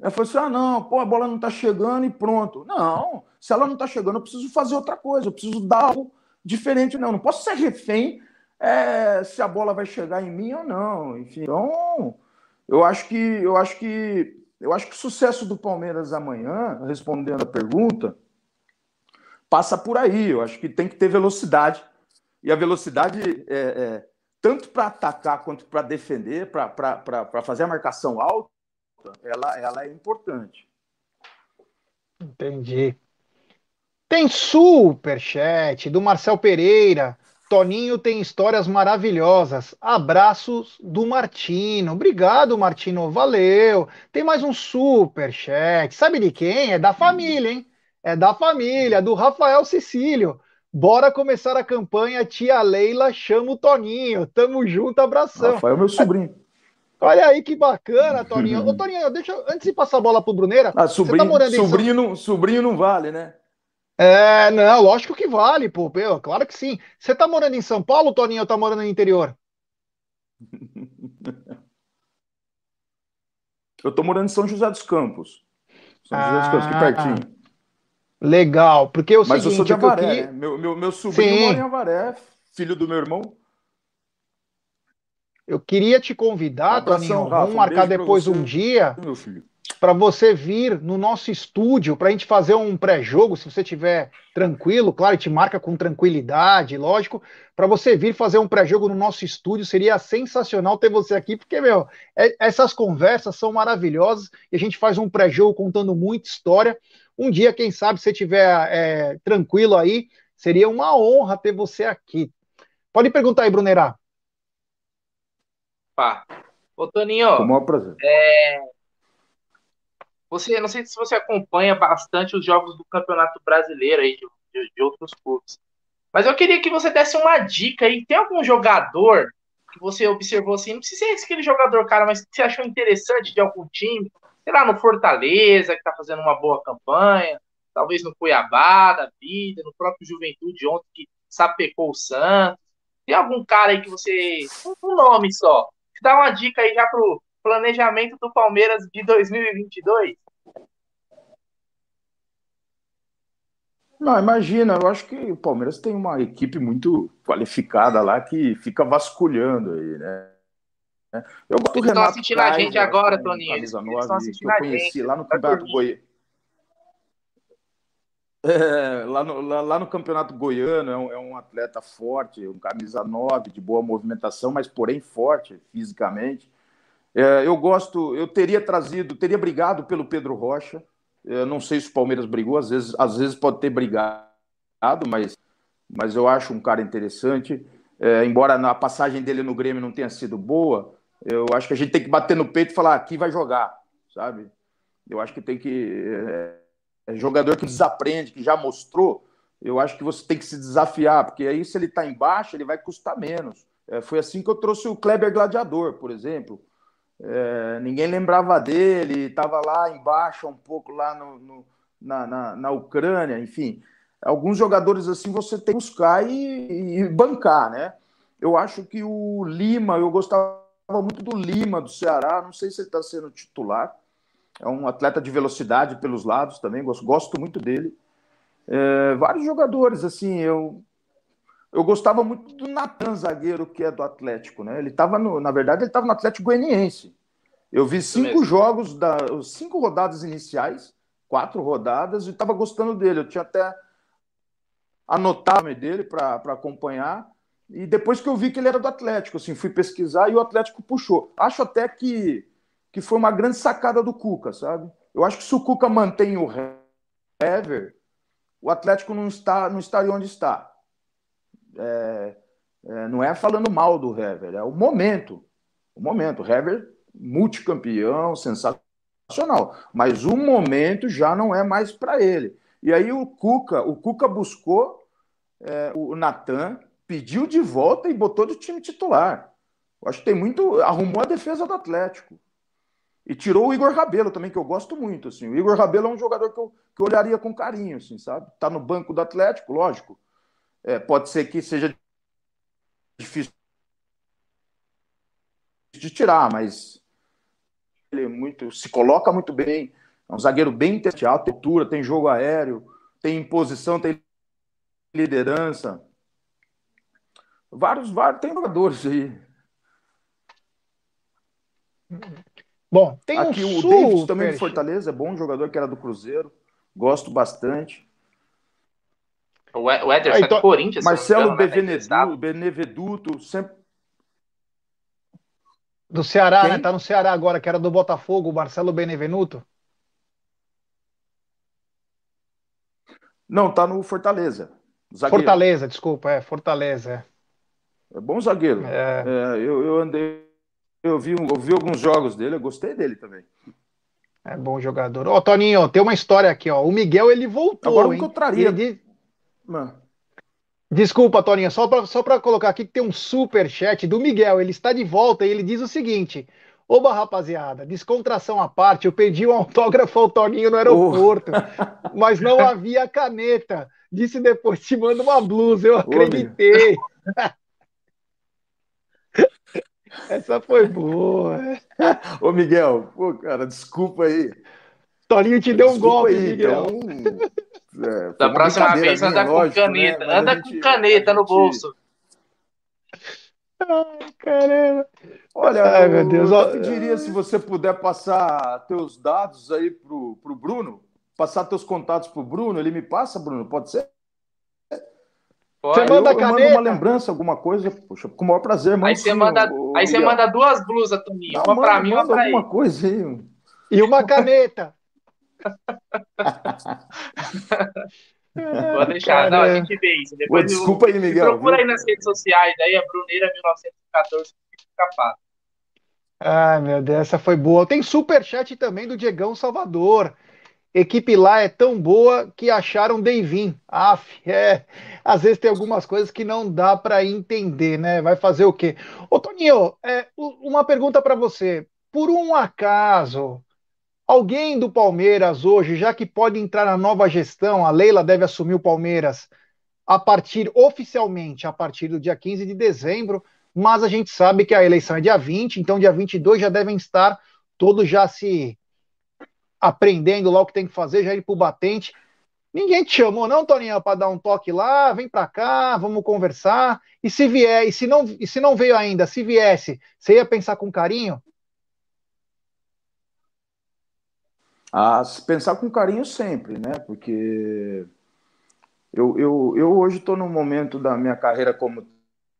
Ela falou assim: ah, não, pô, a bola não está chegando e pronto. Não, se ela não está chegando, eu preciso fazer outra coisa, eu preciso dar algo diferente. Não, não posso ser refém é, se a bola vai chegar em mim ou não. Enfim, então, eu acho que eu acho que eu acho que o sucesso do Palmeiras amanhã, respondendo a pergunta, passa por aí. Eu acho que tem que ter velocidade. E a velocidade é, é tanto para atacar quanto para defender, para fazer a marcação alta ela, ela é importante. Entendi. Tem superchat do Marcel Pereira. Toninho tem histórias maravilhosas. Abraços do Martino. Obrigado, Martino. Valeu. Tem mais um superchat. Sabe de quem? É da família, hein? É da família, do Rafael Cecílio. Bora começar a campanha Tia Leila chama o Toninho. Tamo junto, abração. Rafael é meu sobrinho. Olha aí que bacana, Toninho. Ô, Toninho, deixa antes de passar a bola pro Bruneira. Ah, sobrinho, tá morando sobrinho, São... não, sobrinho não vale, né? É, não, lógico que vale, pô. Claro que sim. Você tá morando em São Paulo, Toninho, ou tá morando no interior? Eu tô morando em São José dos Campos. São José dos Campos, aqui ah, pertinho. Legal, porque o Mas seguinte, eu sou de Avaré, né? meu, meu, meu sobrinho sim. mora em Avaré, filho do meu irmão. Eu queria te convidar, Toninho, vamos marcar um depois um dia para você vir no nosso estúdio para a gente fazer um pré-jogo, se você estiver tranquilo, claro, gente marca com tranquilidade, lógico, para você vir fazer um pré-jogo no nosso estúdio, seria sensacional ter você aqui, porque, meu, é, essas conversas são maravilhosas e a gente faz um pré-jogo contando muita história. Um dia, quem sabe, se você estiver é, tranquilo aí, seria uma honra ter você aqui. Pode perguntar aí, Brunerá. Pá. Ô, Toninho. Com o maior prazer. É... Você, não sei se você acompanha bastante os jogos do Campeonato Brasileiro aí, de, de, de outros clubes. Mas eu queria que você desse uma dica aí. Tem algum jogador que você observou assim, não precisa ser aquele jogador, cara, mas que você achou interessante de algum time, sei lá, no Fortaleza, que tá fazendo uma boa campanha, talvez no Cuiabá da vida, no próprio Juventude ontem, que sapecou o Santos. Tem algum cara aí que você. Um nome só, dá uma dica aí já pro planejamento do Palmeiras de 2022? Não, imagina, eu acho que o Palmeiras tem uma equipe muito qualificada lá que fica vasculhando aí, né? Eu gosto Eles estão assistindo a gente agora, Toninho. Eles, eles estão assistindo a gente. lá no Campeonato Goiano. É, lá, no, lá, lá, no Campeonato Goiano é um, é um, atleta forte, um camisa 9, de boa movimentação, mas porém forte fisicamente. É, eu gosto, eu teria trazido, teria brigado pelo Pedro Rocha. Eu não sei se o Palmeiras brigou, às vezes, às vezes pode ter brigado, mas, mas eu acho um cara interessante. É, embora a passagem dele no Grêmio não tenha sido boa, eu acho que a gente tem que bater no peito e falar aqui vai jogar, sabe? Eu acho que tem que. É, é jogador que desaprende, que já mostrou, eu acho que você tem que se desafiar, porque aí se ele está embaixo, ele vai custar menos. É, foi assim que eu trouxe o Kleber Gladiador, por exemplo. É, ninguém lembrava dele, estava lá embaixo, um pouco lá no, no, na, na, na, Ucrânia, enfim. Alguns jogadores assim você tem que buscar e, e bancar, né? Eu acho que o Lima, eu gostava muito do Lima, do Ceará, não sei se ele está sendo titular. É um atleta de velocidade pelos lados também, gosto, gosto muito dele. É, vários jogadores, assim, eu eu gostava muito do Natan, zagueiro, que é do Atlético, né? Ele estava no, na verdade, ele estava no Atlético Goianiense. Eu vi cinco jogos da cinco rodadas iniciais, quatro rodadas, e estava gostando dele. Eu tinha até anotado o nome dele para acompanhar. E depois que eu vi que ele era do Atlético, assim, fui pesquisar e o Atlético puxou. Acho até que, que foi uma grande sacada do Cuca, sabe? Eu acho que se o Cuca mantém o Hever, o Atlético não está não estaria onde está. É, é, não é falando mal do Hever, é o momento. O momento. O Hever, multicampeão, sensacional. Mas o momento já não é mais para ele. E aí o Cuca, o Cuca buscou é, o Natan, pediu de volta e botou de time titular. Eu acho que tem muito. Arrumou a defesa do Atlético. E tirou o Igor Rabelo também, que eu gosto muito. Assim. O Igor Rabelo é um jogador que eu, que eu olharia com carinho, assim, sabe? Tá no banco do Atlético, lógico. É, pode ser que seja difícil de tirar, mas ele é muito, se coloca muito bem. É um zagueiro bem inteligente, altura, tem jogo aéreo, tem imposição, tem liderança. Vários, vários, tem jogadores aí. Bom, tem Aqui um o David também do Fortaleza, é bom jogador que era do Cruzeiro. Gosto bastante. O Ederson então, é do Corinthians. Marcelo engano, né? Beneveduto, sempre. Do Ceará, Quem? né? Tá no Ceará agora, que era do Botafogo, o Marcelo Benevenuto. Não, tá no Fortaleza. Zagueiro. Fortaleza, desculpa, é Fortaleza. É, é bom zagueiro. É. É, eu, eu andei, eu vi, eu vi alguns jogos dele, eu gostei dele também. É bom jogador. Ó, oh, Toninho, tem uma história aqui, ó. O Miguel, ele voltou, Agora, hein? que eu traria... Ele, Mano. Desculpa, Toninha, só para só colocar aqui que tem um super chat do Miguel. Ele está de volta e ele diz o seguinte: Oba, rapaziada, descontração à parte, eu pedi um autógrafo ao Toninho no aeroporto, oh. mas não havia caneta. Disse depois: te manda uma blusa, eu acreditei. Essa foi boa. Ô, Miguel, pô, cara, desculpa aí. Toninho te deu um golpe, aí, Miguel. Então... É, da próxima vez anda com lógico, caneta. Né? Anda gente, com caneta no bolso. Ai, caramba. Olha, Ai, meu Deus. Eu pediria se você puder passar teus dados aí pro, pro Bruno, passar teus contatos pro Bruno, ele me passa, Bruno, pode ser? Pode. Você manda eu, caneta? Eu mando uma lembrança, alguma coisa, poxa, com o maior prazer. Aí você manda, o, aí você manda duas blusas, Toninho, Não, uma pra mim, uma pra alguma ele. coisa aí. E uma caneta. Vou deixar, não, a gente vê isso. Depois desculpa aí, Miguel. Procura viu? aí nas redes sociais, aí a Bruneira 1914 fica fácil. Ai, meu Deus, essa foi boa. Tem super chat também do Diegão Salvador. Equipe lá é tão boa que acharam Deivin. Af, é. Às vezes tem algumas coisas que não dá para entender, né? Vai fazer o quê? Ô, Toninho, é, uma pergunta para você. Por um acaso, Alguém do Palmeiras hoje, já que pode entrar na nova gestão, a Leila deve assumir o Palmeiras a partir, oficialmente, a partir do dia 15 de dezembro, mas a gente sabe que a eleição é dia 20, então dia 22 já devem estar todos já se aprendendo lá o que tem que fazer, já ir para o batente. Ninguém te chamou, não, Toninho, para dar um toque lá, vem para cá, vamos conversar. E se vier, e se não, e se não veio ainda, se viesse, você ia pensar com carinho? a pensar com carinho sempre, né? Porque eu, eu, eu hoje estou no momento da minha carreira como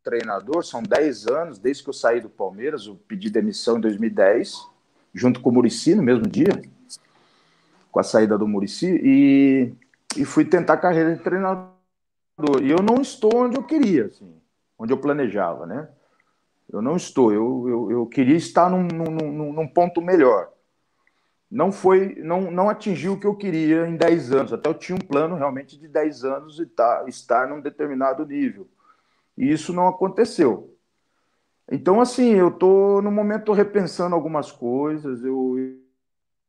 treinador, são 10 anos, desde que eu saí do Palmeiras, eu pedi demissão em 2010, junto com o Murici no mesmo dia, com a saída do Murici, e, e fui tentar carreira de treinador. E eu não estou onde eu queria, assim, onde eu planejava, né? Eu não estou, eu, eu, eu queria estar num, num, num ponto melhor. não foi, não, não atingiu o que eu queria em 10 anos. Até eu tinha um plano realmente de 10 anos e tá, estar num determinado nível. E isso não aconteceu. Então, assim, eu estou no momento repensando algumas coisas, eu,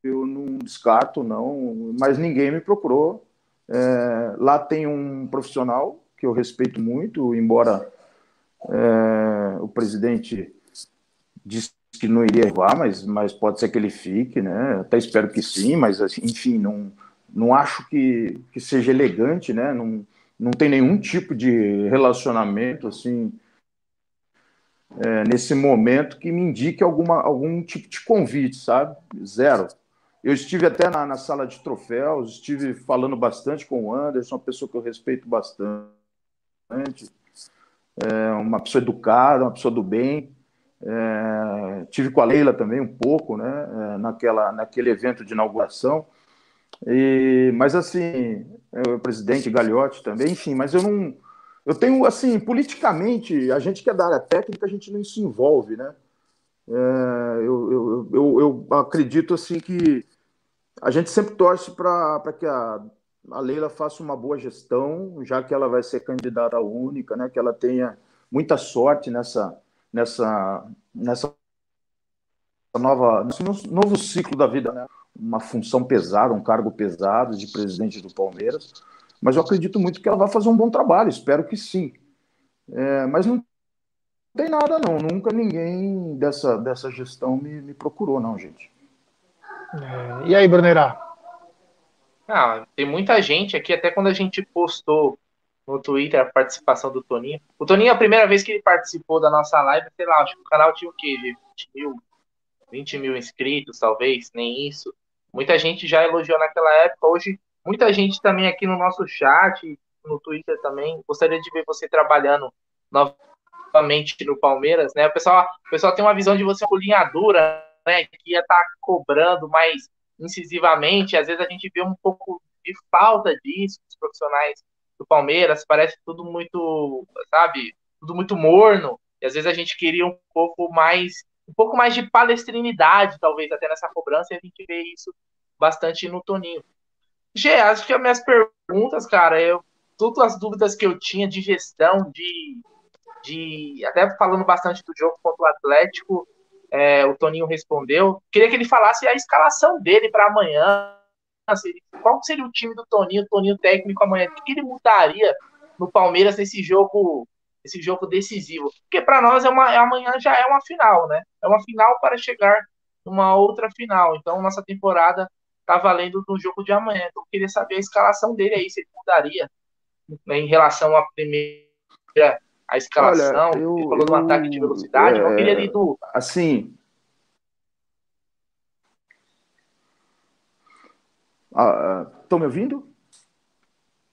eu não descarto, não, mas ninguém me procurou. É, lá tem um profissional que eu respeito muito, embora é, o presidente disse que não iria voar, mas, mas pode ser que ele fique, né? Até espero que sim, mas assim, enfim, não, não acho que, que seja elegante, né? Não, não tem nenhum tipo de relacionamento assim é, nesse momento que me indique alguma, algum tipo de convite, sabe? Zero. Eu estive até na, na, sala de troféus, estive falando bastante com o Anderson, uma pessoa que eu respeito bastante, é, uma pessoa educada, uma pessoa do bem. É, tive com a Leila também um pouco, né, é, naquela, naquele evento de inauguração. E, mas assim, é, o presidente Gagliotti também, enfim, mas eu não. Eu tenho, assim, politicamente, a gente que é da área técnica, a gente não se envolve, né? É, eu, eu, eu, eu, acredito, assim, que a gente sempre torce para que a, a Leila faça uma boa gestão, já que ela vai ser candidata única, né? Que ela tenha muita sorte nessa, nessa, nessa nova, nesse novo ciclo da vida, né? uma função pesada, um cargo pesado de presidente do Palmeiras, mas eu acredito muito que ela vai fazer um bom trabalho, espero que sim. É, mas não tem nada, não. Nunca ninguém dessa, dessa gestão me, me procurou, não, gente. É, e aí, Brunerá? Ah, tem muita gente aqui, até quando a gente postou no Twitter a participação do Toninho. O Toninho, a primeira vez que ele participou da nossa live, sei lá, acho que o canal tinha o quê? 20 mil, 20 mil inscritos, talvez, nem isso. Muita gente já elogiou naquela época. Hoje, muita gente também aqui no nosso chat, no Twitter também. Gostaria de ver você trabalhando novamente no Palmeiras, né? O pessoal, o pessoal tem uma visão de você uma né? Que ia estar tá cobrando mais incisivamente. Às vezes a gente vê um pouco de falta disso, dos profissionais do Palmeiras, parece tudo muito, sabe, tudo muito morno. E às vezes a gente queria um pouco mais, um pouco mais de palestrinidade, talvez, até nessa cobrança, e a gente vê isso bastante no Toninho. Gê, acho que as minhas perguntas, cara, eu, todas as dúvidas que eu tinha de gestão, de, de até falando bastante do jogo contra o Atlético, é, o Toninho respondeu. Queria que ele falasse a escalação dele para amanhã, qual seria o time do Toninho, Toninho técnico amanhã? O que ele mudaria no Palmeiras nesse jogo, esse jogo decisivo? Porque para nós é uma, é amanhã já é uma final, né? É uma final para chegar numa outra final. Então nossa temporada tá valendo no jogo de amanhã. Então queria saber a escalação dele aí, se ele mudaria né, em relação à primeira a escalação, Olha, eu, ele falou do ataque de velocidade, é, eu queria ali do assim, Estão ah, ah me ouvindo?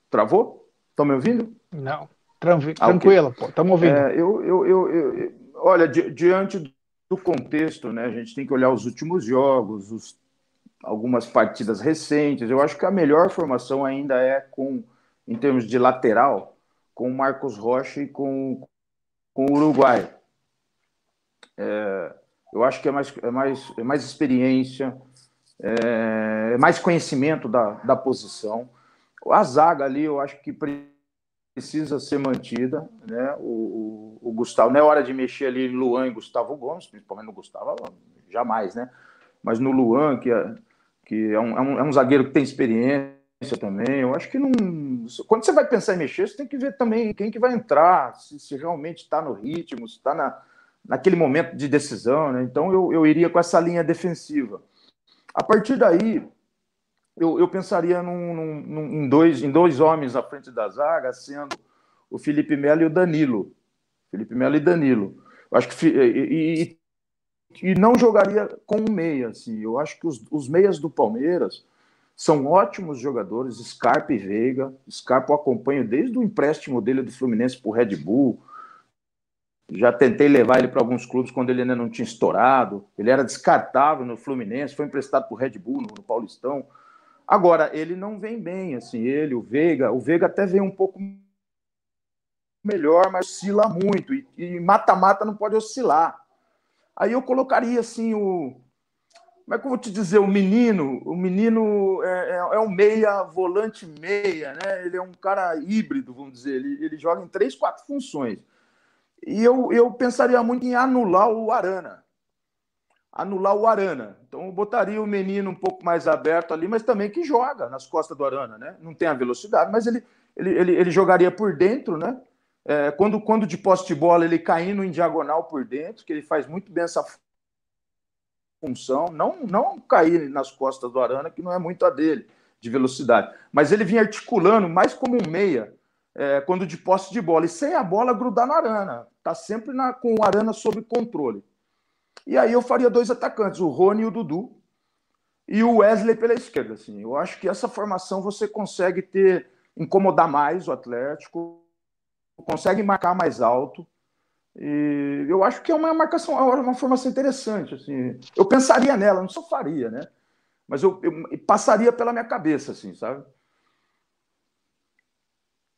Travou? Estão me ouvindo? Não. Tranqu ah, tranquilo, okay. pô. Estamos ouvindo. É, eu, eu, eu, eu, olha, di diante do contexto, né, a gente tem que olhar os últimos jogos, os, algumas partidas recentes. Eu acho que a melhor formação ainda é com, em termos de lateral, com o Marcos Rocha e com, com o Uruguai. É, eu acho que é mais, é mais, é mais experiência, é, mais conhecimento da, da posição. A zaga ali, eu acho que precisa ser mantida, né? O, o, o, Gustavo, não é hora de mexer ali Luan e Gustavo Gomes, principalmente no Gustavo, jamais, né? Mas no Luan, que é, que é, um, é um, é um zagueiro que tem experiência também, eu acho que não. Quando você vai pensar em mexer, você tem que ver também quem que vai entrar, se, se realmente está no ritmo, se está na, naquele momento de decisão, né? Então eu, eu iria com essa linha defensiva. A partir daí, eu, eu pensaria num, num, em, dois, em dois homens à frente da zaga, sendo o Felipe Melo e o Danilo. Felipe Melo e Danilo. Eu acho que e, e, e, não jogaria com um meia. Assim. Eu acho que os, os meias do Palmeiras são ótimos jogadores, Scarpa e Veiga. Scarpa eu acompanho desde o empréstimo dele do Fluminense para o Red Bull. Já tentei levar ele para alguns clubes quando ele ainda não tinha estourado. Ele era descartável no Fluminense, foi emprestado para o Red Bull no, no, Paulistão. Agora, ele não vem bem, assim, ele, o Veiga. O Veiga até vem um pouco melhor, mas oscila muito. E mata-mata não pode oscilar. Aí eu colocaria, assim, o, como eu vou te dizer? O menino, o menino é, é, é, um meia, volante meia, né? Ele é um cara híbrido, vamos dizer. Ele, ele joga em três, quatro funções. E eu, eu pensaria muito em anular o Arana. Anular o Arana. Então eu botaria o menino um pouco mais aberto ali, mas também que joga nas costas do Arana, né? Não tem a velocidade, mas ele, ele, ele, ele jogaria por dentro, né? É, quando, quando de poste de bola, ele caindo em diagonal por dentro, que ele faz muito bem essa função, não, não cair nas costas do Arana, que não é muito a dele, de velocidade. Mas ele vinha articulando mais como um meia, é, quando de posse de bola, e sem a bola grudar no Arana. Está sempre na, com o Arana sob controle. E aí eu faria dois atacantes, o Rony e o Dudu, e o Wesley pela esquerda. Assim. Eu acho que essa formação você consegue ter, incomodar mais o Atlético, consegue marcar mais alto, e eu acho que é uma marcação, é uma formação interessante. Assim. Eu pensaria nela, não só faria, né? Mas eu, eu passaria pela minha cabeça, assim, sabe?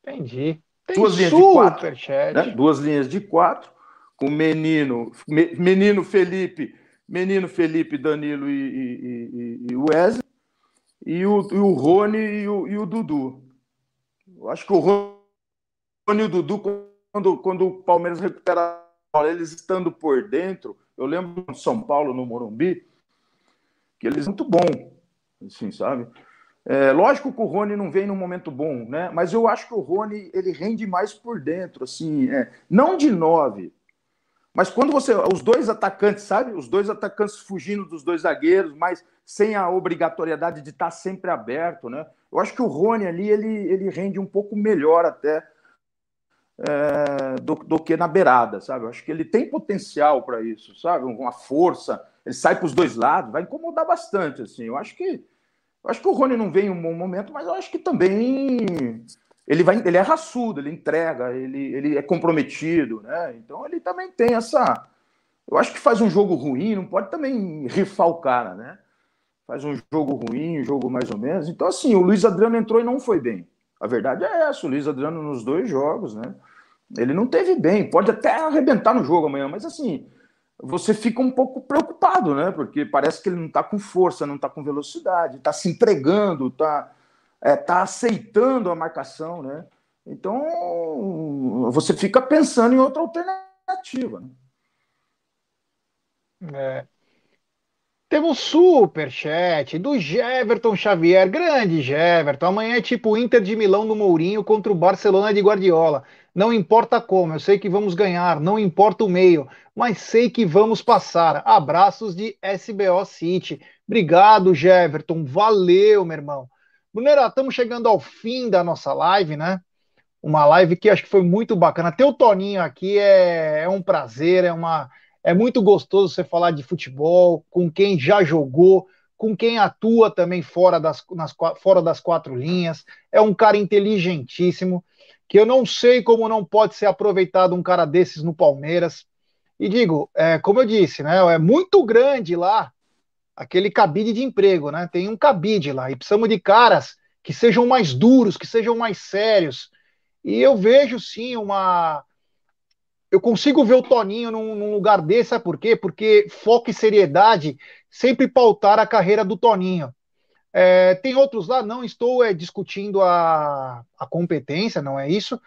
Entendi. Tem Duas linhas de quatro. Né? Duas linhas de quatro, com menino, menino Felipe, menino Felipe, Danilo e, e, e, e Wesley, e o, e o Rony e o, e o Dudu. Eu acho que o Rony e o Dudu quando, quando o Palmeiras recupera eles estando por dentro, eu lembro de São Paulo, no Morumbi, que eles muito bom, assim, sabe? É, lógico que o Rony não vem num momento bom, né? Mas eu acho que o Rony ele rende mais por dentro, assim, é, não de nove, mas quando você. Os dois atacantes, sabe? Os dois atacantes fugindo dos dois zagueiros, mas sem a obrigatoriedade de estar sempre aberto, né? Eu acho que o Rony ali ele, ele rende um pouco melhor até é, do, do, que na beirada, sabe? Eu acho que ele tem potencial para isso, sabe? Uma força, ele sai para os dois lados, vai incomodar bastante, assim. Eu acho que eu acho que o Rony não vem em um bom momento, mas eu acho que também ele vai, ele é raçudo, ele entrega, ele, ele é comprometido, né? Então ele também tem essa. Eu acho que faz um jogo ruim, não pode também rifar o cara, né? Faz um jogo ruim, um jogo mais ou menos. Então, assim, o Luiz Adriano entrou e não foi bem. A verdade é essa, o Luiz Adriano nos dois jogos, né? Ele não teve bem, pode até arrebentar no jogo amanhã, mas assim, você fica um pouco preocupado, né? Porque parece que ele não está com força, não está com velocidade, está se entregando, está é, tá aceitando a marcação, né? Então você fica pensando em outra alternativa. Né? É, temos super chat do Jeverton Xavier, grande Jeverton. Amanhã é tipo Inter de Milão no Mourinho contra o Barcelona de Guardiola. Não importa como, eu sei que vamos ganhar, não importa o meio, mas sei que vamos passar. Abraços de SBO City. Obrigado, Jeverton. Valeu, meu irmão. Brunera, estamos chegando ao fim da nossa live, né? Uma live que acho que foi muito bacana. Ter o Toninho aqui é, é um prazer, é uma é muito gostoso você falar de futebol com quem já jogou, com quem atua também fora das, nas, fora das quatro linhas. É um cara inteligentíssimo, que eu não sei como não pode ser aproveitado um cara desses no Palmeiras. E digo, é, como eu disse, né, é muito grande lá aquele cabide de emprego, né? Tem um cabide lá e precisamos de caras que sejam mais duros, que sejam mais sérios. E eu vejo sim uma eu consigo ver o Toninho num, num, lugar desse, sabe por quê? Porque foco e seriedade sempre pautar a carreira do Toninho. É, tem outros lá, não estou é, discutindo a, a competência, não é isso,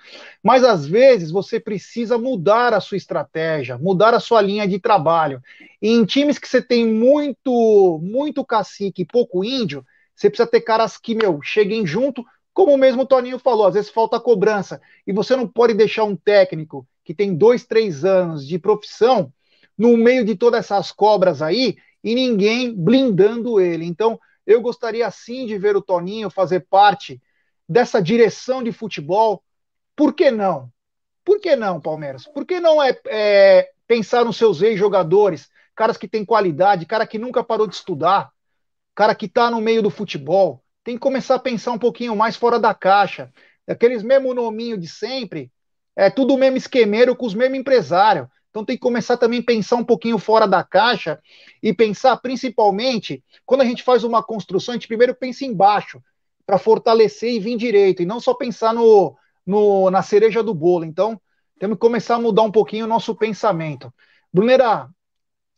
mas às vezes você precisa mudar a sua estratégia, mudar a sua linha de trabalho. E em times que você tem muito, muito cacique e pouco índio, você precisa ter caras que, meu, cheguem junto, como o mesmo Toninho falou, às vezes falta cobrança, e você não pode deixar um técnico que tem dois, três anos de profissão, no meio de todas essas cobras aí, e ninguém blindando ele. Então, eu gostaria sim de ver o Toninho fazer parte dessa direção de futebol. Por que não? Por que não, Palmeiras? Por que não é, é pensar nos seus ex-jogadores, caras que têm qualidade, cara que nunca parou de estudar, cara que está no meio do futebol? Tem que começar a pensar um pouquinho mais fora da caixa. Aqueles mesmo nominho de sempre, é tudo o mesmo esquemeiro com os mesmos empresários. Então tem que começar também a pensar um pouquinho fora da caixa e pensar principalmente, quando a gente faz uma construção, a gente primeiro pensa embaixo, para fortalecer e vir direito, e não só pensar no, no, na cereja do bolo. Então, temos que começar a mudar um pouquinho o nosso pensamento. Brunera,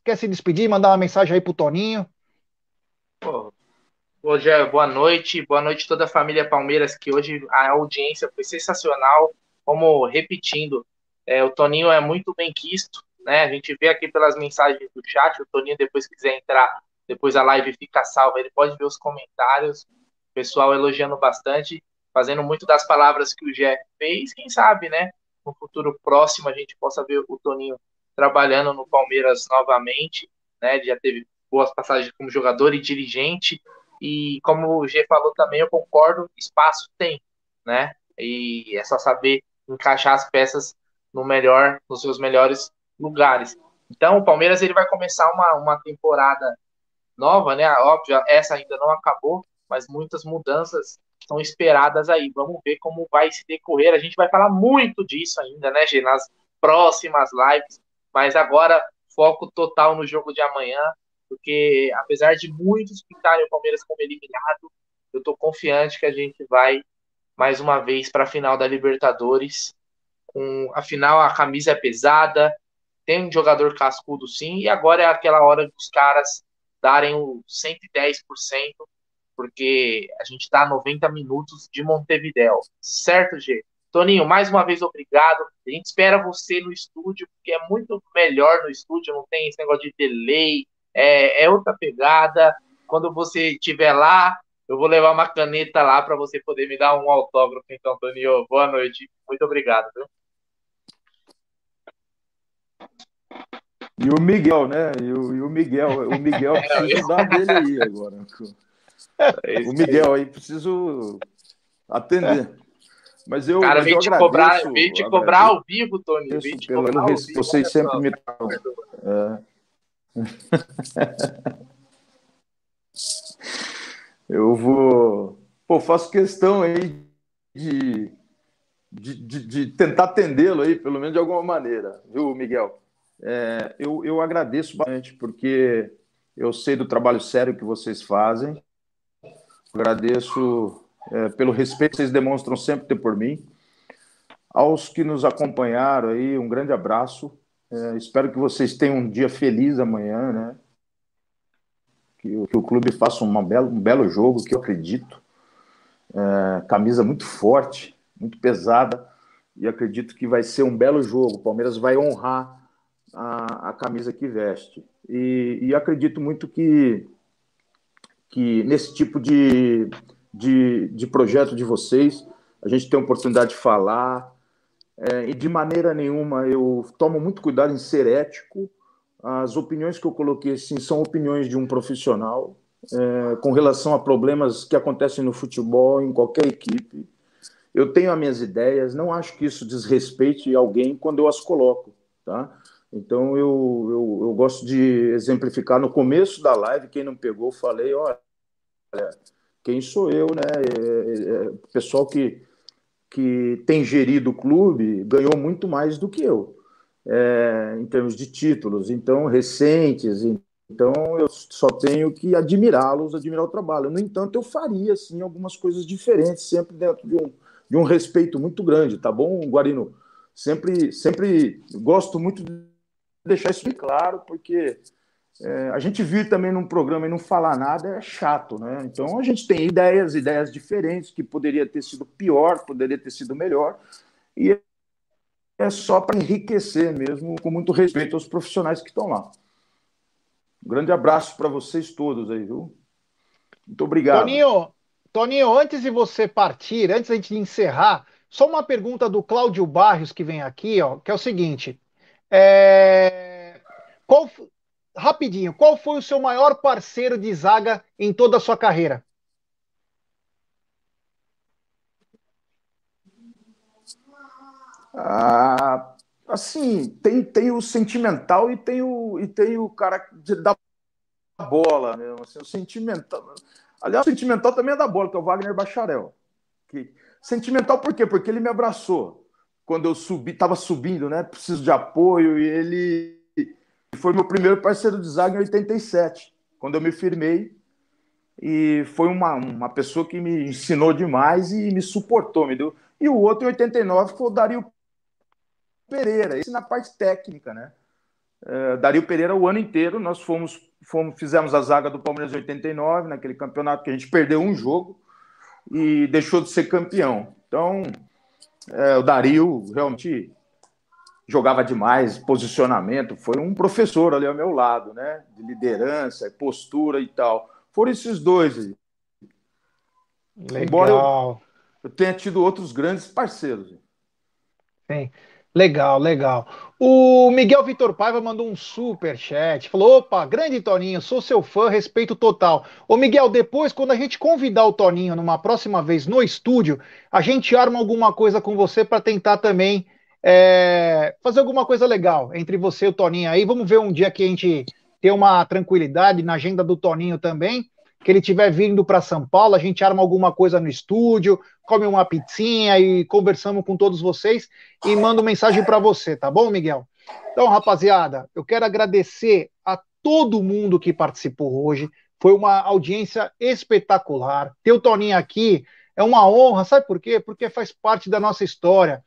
quer se despedir, mandar uma mensagem aí pro Toninho? Hoje é boa noite, boa noite toda a família Palmeiras, que hoje a audiência foi sensacional. Como repetindo, é, o Toninho é muito bem quisto, né? A gente vê aqui pelas mensagens do chat, o Toninho depois quiser entrar, depois a live fica salva, ele pode ver os comentários, o pessoal elogiando bastante, fazendo muito das palavras que o Jé fez, quem sabe, né? No futuro próximo a gente possa ver o Toninho trabalhando no Palmeiras novamente, né? Ele já teve boas passagens como jogador e dirigente, e como o G falou também, eu concordo, espaço tem, né? E é só saber encaixar as peças no melhor, nos seus melhores lugares. Então, o Palmeiras ele vai começar uma, uma temporada nova, né? Óbvio, essa ainda não acabou, mas muitas mudanças são esperadas aí. Vamos ver como vai se decorrer. A gente vai falar muito disso ainda, né, G? Nas próximas lives. Mas agora, foco total no jogo de amanhã, porque apesar de muitos pintarem o Palmeiras como eliminado, eu tô confiante que a gente vai mais uma vez para a final da Libertadores. Com, afinal, a camisa é pesada, tem um jogador cascudo sim, e agora é aquela hora dos caras darem o 110%, porque a gente está a 90 minutos de Montevidéu. Certo, G? Toninho, mais uma vez obrigado. A gente espera você no estúdio, porque é muito melhor no estúdio, não tem esse negócio de delay, é, é outra pegada. Quando você estiver lá, eu vou levar uma caneta lá para você poder me dar um autógrafo. Então, Toninho, boa noite. Muito obrigado. Viu? E o Miguel, né? E o, e o Miguel, o Miguel preciso dar dele aí agora. É o Miguel aí preciso atender. Mas eu, Cara, mas vem eu te agradeço, cobrar, vem te cobrar ao vivo, Tony. Vem te pelo cobrar ao vivo. vocês sempre me é. Eu vou. Pô, faço questão aí de, de, de- de tentar atendê-lo aí, pelo menos de alguma maneira, viu, Miguel? É, eu, eu agradeço bastante, porque eu sei do trabalho sério que vocês fazem. Agradeço é, pelo respeito que vocês demonstram sempre ter por mim. Aos que nos acompanharam aí, um grande abraço. É, espero que vocês tenham um dia feliz amanhã, né? Que, o- que o clube faça uma belo, um belo jogo, que eu acredito. É, camisa muito forte, muito pesada, e acredito que vai ser um belo jogo. O Palmeiras vai honrar a, a camisa que veste. E, e acredito muito que, que nesse tipo de, de, de projeto de vocês, a gente tem a oportunidade de falar, é, e de maneira nenhuma eu tomo muito cuidado em ser ético. As opiniões que eu coloquei assim, são opiniões de um profissional é, com relação a problemas que acontecem no futebol, em qualquer equipe. Eu tenho as minhas ideias, não acho que isso desrespeite alguém quando eu as coloco. Tá? Então eu, eu, eu gosto de exemplificar no começo da live, quem não pegou, falei, olha, quem sou eu, né? É, é, o pessoal que, que tem gerido o clube ganhou muito mais do que eu, é, em termos de títulos, então, recentes. Então, eu só tenho que admirá-los, admirar o trabalho. No entanto, eu faria, assim, algumas coisas diferentes, sempre dentro de um, de um respeito muito grande, tá bom, Guarino? Sempre, sempre gosto muito de deixar isso bem claro, porque é, a gente vir também num programa e não falar nada é chato, né? Então a gente tem ideias, ideias diferentes, que poderia ter sido pior, poderia ter sido melhor, e é só para enriquecer mesmo, com muito respeito aos profissionais que estão lá. Um grande abraço para vocês todos aí, viu? Muito obrigado. Toninho, Toninho, antes de você partir, antes da gente encerrar, só uma pergunta do Cláudio Barrios que vem aqui, ó, que é o seguinte: é, qual, rapidinho, qual foi o seu maior parceiro de zaga em toda a sua carreira? Ah, assim, tem, tem o sentimental e tem o, e tem o cara de, da bola mesmo. Assim, o sentimental. Aliás, sentimental também é da bola, que é o Wagner Bacharel. Que, sentimental por quê? Porque ele me abraçou quando eu subi, estava subindo, né? Preciso de apoio, e ele foi meu primeiro parceiro de zaga em 87, quando eu me firmei. E foi uma, uma pessoa que me ensinou demais e me suportou, me deu. E o outro em 89 foi o Dario Pereira, esse na parte técnica, né? É, Dario Pereira o ano inteiro. Nós fomos, fomos, fizemos a zaga do Palmeiras em 89, naquele campeonato que a gente perdeu um jogo e deixou de ser campeão. Então, é, o Dario realmente jogava demais, posicionamento, foi um professor ali ao meu lado, né? De liderança, postura e tal. Foram esses dois. Legal. Embora eu, eu tenha tido outros grandes parceiros. Sim. Legal, legal. O Miguel Vitor Paiva mandou um super chat. Falou: opa, grande Toninho, sou seu fã, respeito total. Ô Miguel, depois, quando a gente convidar o Toninho numa próxima vez no estúdio, a gente arma alguma coisa com você para tentar também é, fazer alguma coisa legal entre você e o Toninho aí. Vamos ver um dia que a gente tem uma tranquilidade na agenda do Toninho também que ele estiver vindo para São Paulo, a gente arma alguma coisa no estúdio, come uma pizzinha e conversamos com todos vocês e mando mensagem para você, tá bom, Miguel? Então, rapaziada, eu quero agradecer a todo mundo que participou hoje. Foi uma audiência espetacular. Ter o Toninho aqui é uma honra, sabe por quê? Porque faz parte da nossa história.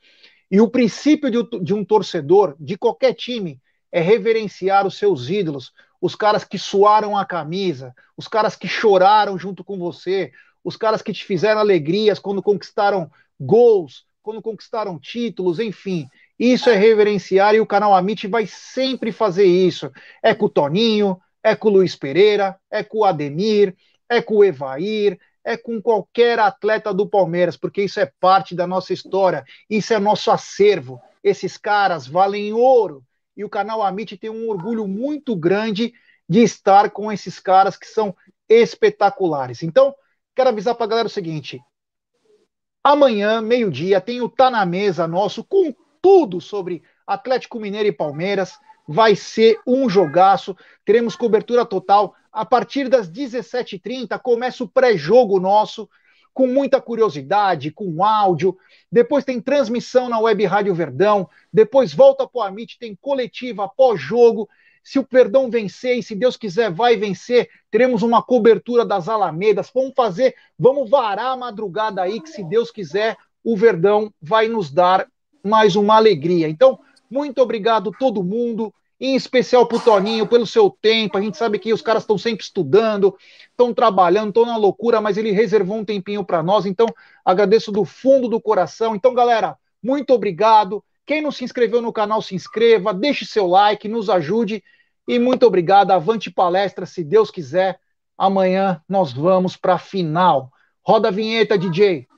E o princípio de um torcedor, de qualquer time, é reverenciar os seus ídolos, os caras que suaram a camisa, os caras que choraram junto com você, os caras que te fizeram alegrias quando conquistaram gols, quando conquistaram títulos, enfim. Isso é reverenciar e o canal Amit vai sempre fazer isso. É com o Toninho, é com o Luiz Pereira, é com o Ademir, é com o Evair, é com qualquer atleta do Palmeiras, porque isso é parte da nossa história, isso é nosso acervo. Esses caras valem ouro e o canal Amit tem um orgulho muito grande de estar com esses caras que são espetaculares. Então, quero avisar para a galera o seguinte: amanhã, meio-dia, tem o Tá na Mesa nosso com tudo sobre Atlético Mineiro e Palmeiras. Vai ser um jogaço. Teremos cobertura total. A partir das 17h30 começa o pré-jogo nosso com muita curiosidade, com áudio. Depois tem transmissão na Web Rádio Verdão. Depois volta para o Amit, tem coletiva pós-jogo. Se o Perdão vencer, e se Deus quiser vai vencer, teremos uma cobertura das Alamedas. Vamos fazer, vamos varar a madrugada aí, que se Deus quiser, o Verdão vai nos dar mais uma alegria. Então, muito obrigado todo mundo em especial para o Toninho, pelo seu tempo. A gente sabe que os caras estão sempre estudando, estão trabalhando, estão na loucura, mas ele reservou um tempinho para nós. Então, agradeço do fundo do coração. Então, galera, muito obrigado. Quem não se inscreveu no canal, se inscreva, deixe seu like, nos ajude. E muito obrigado. Avante palestra, se Deus quiser. Amanhã nós vamos para a final. Roda a vinheta, DJ.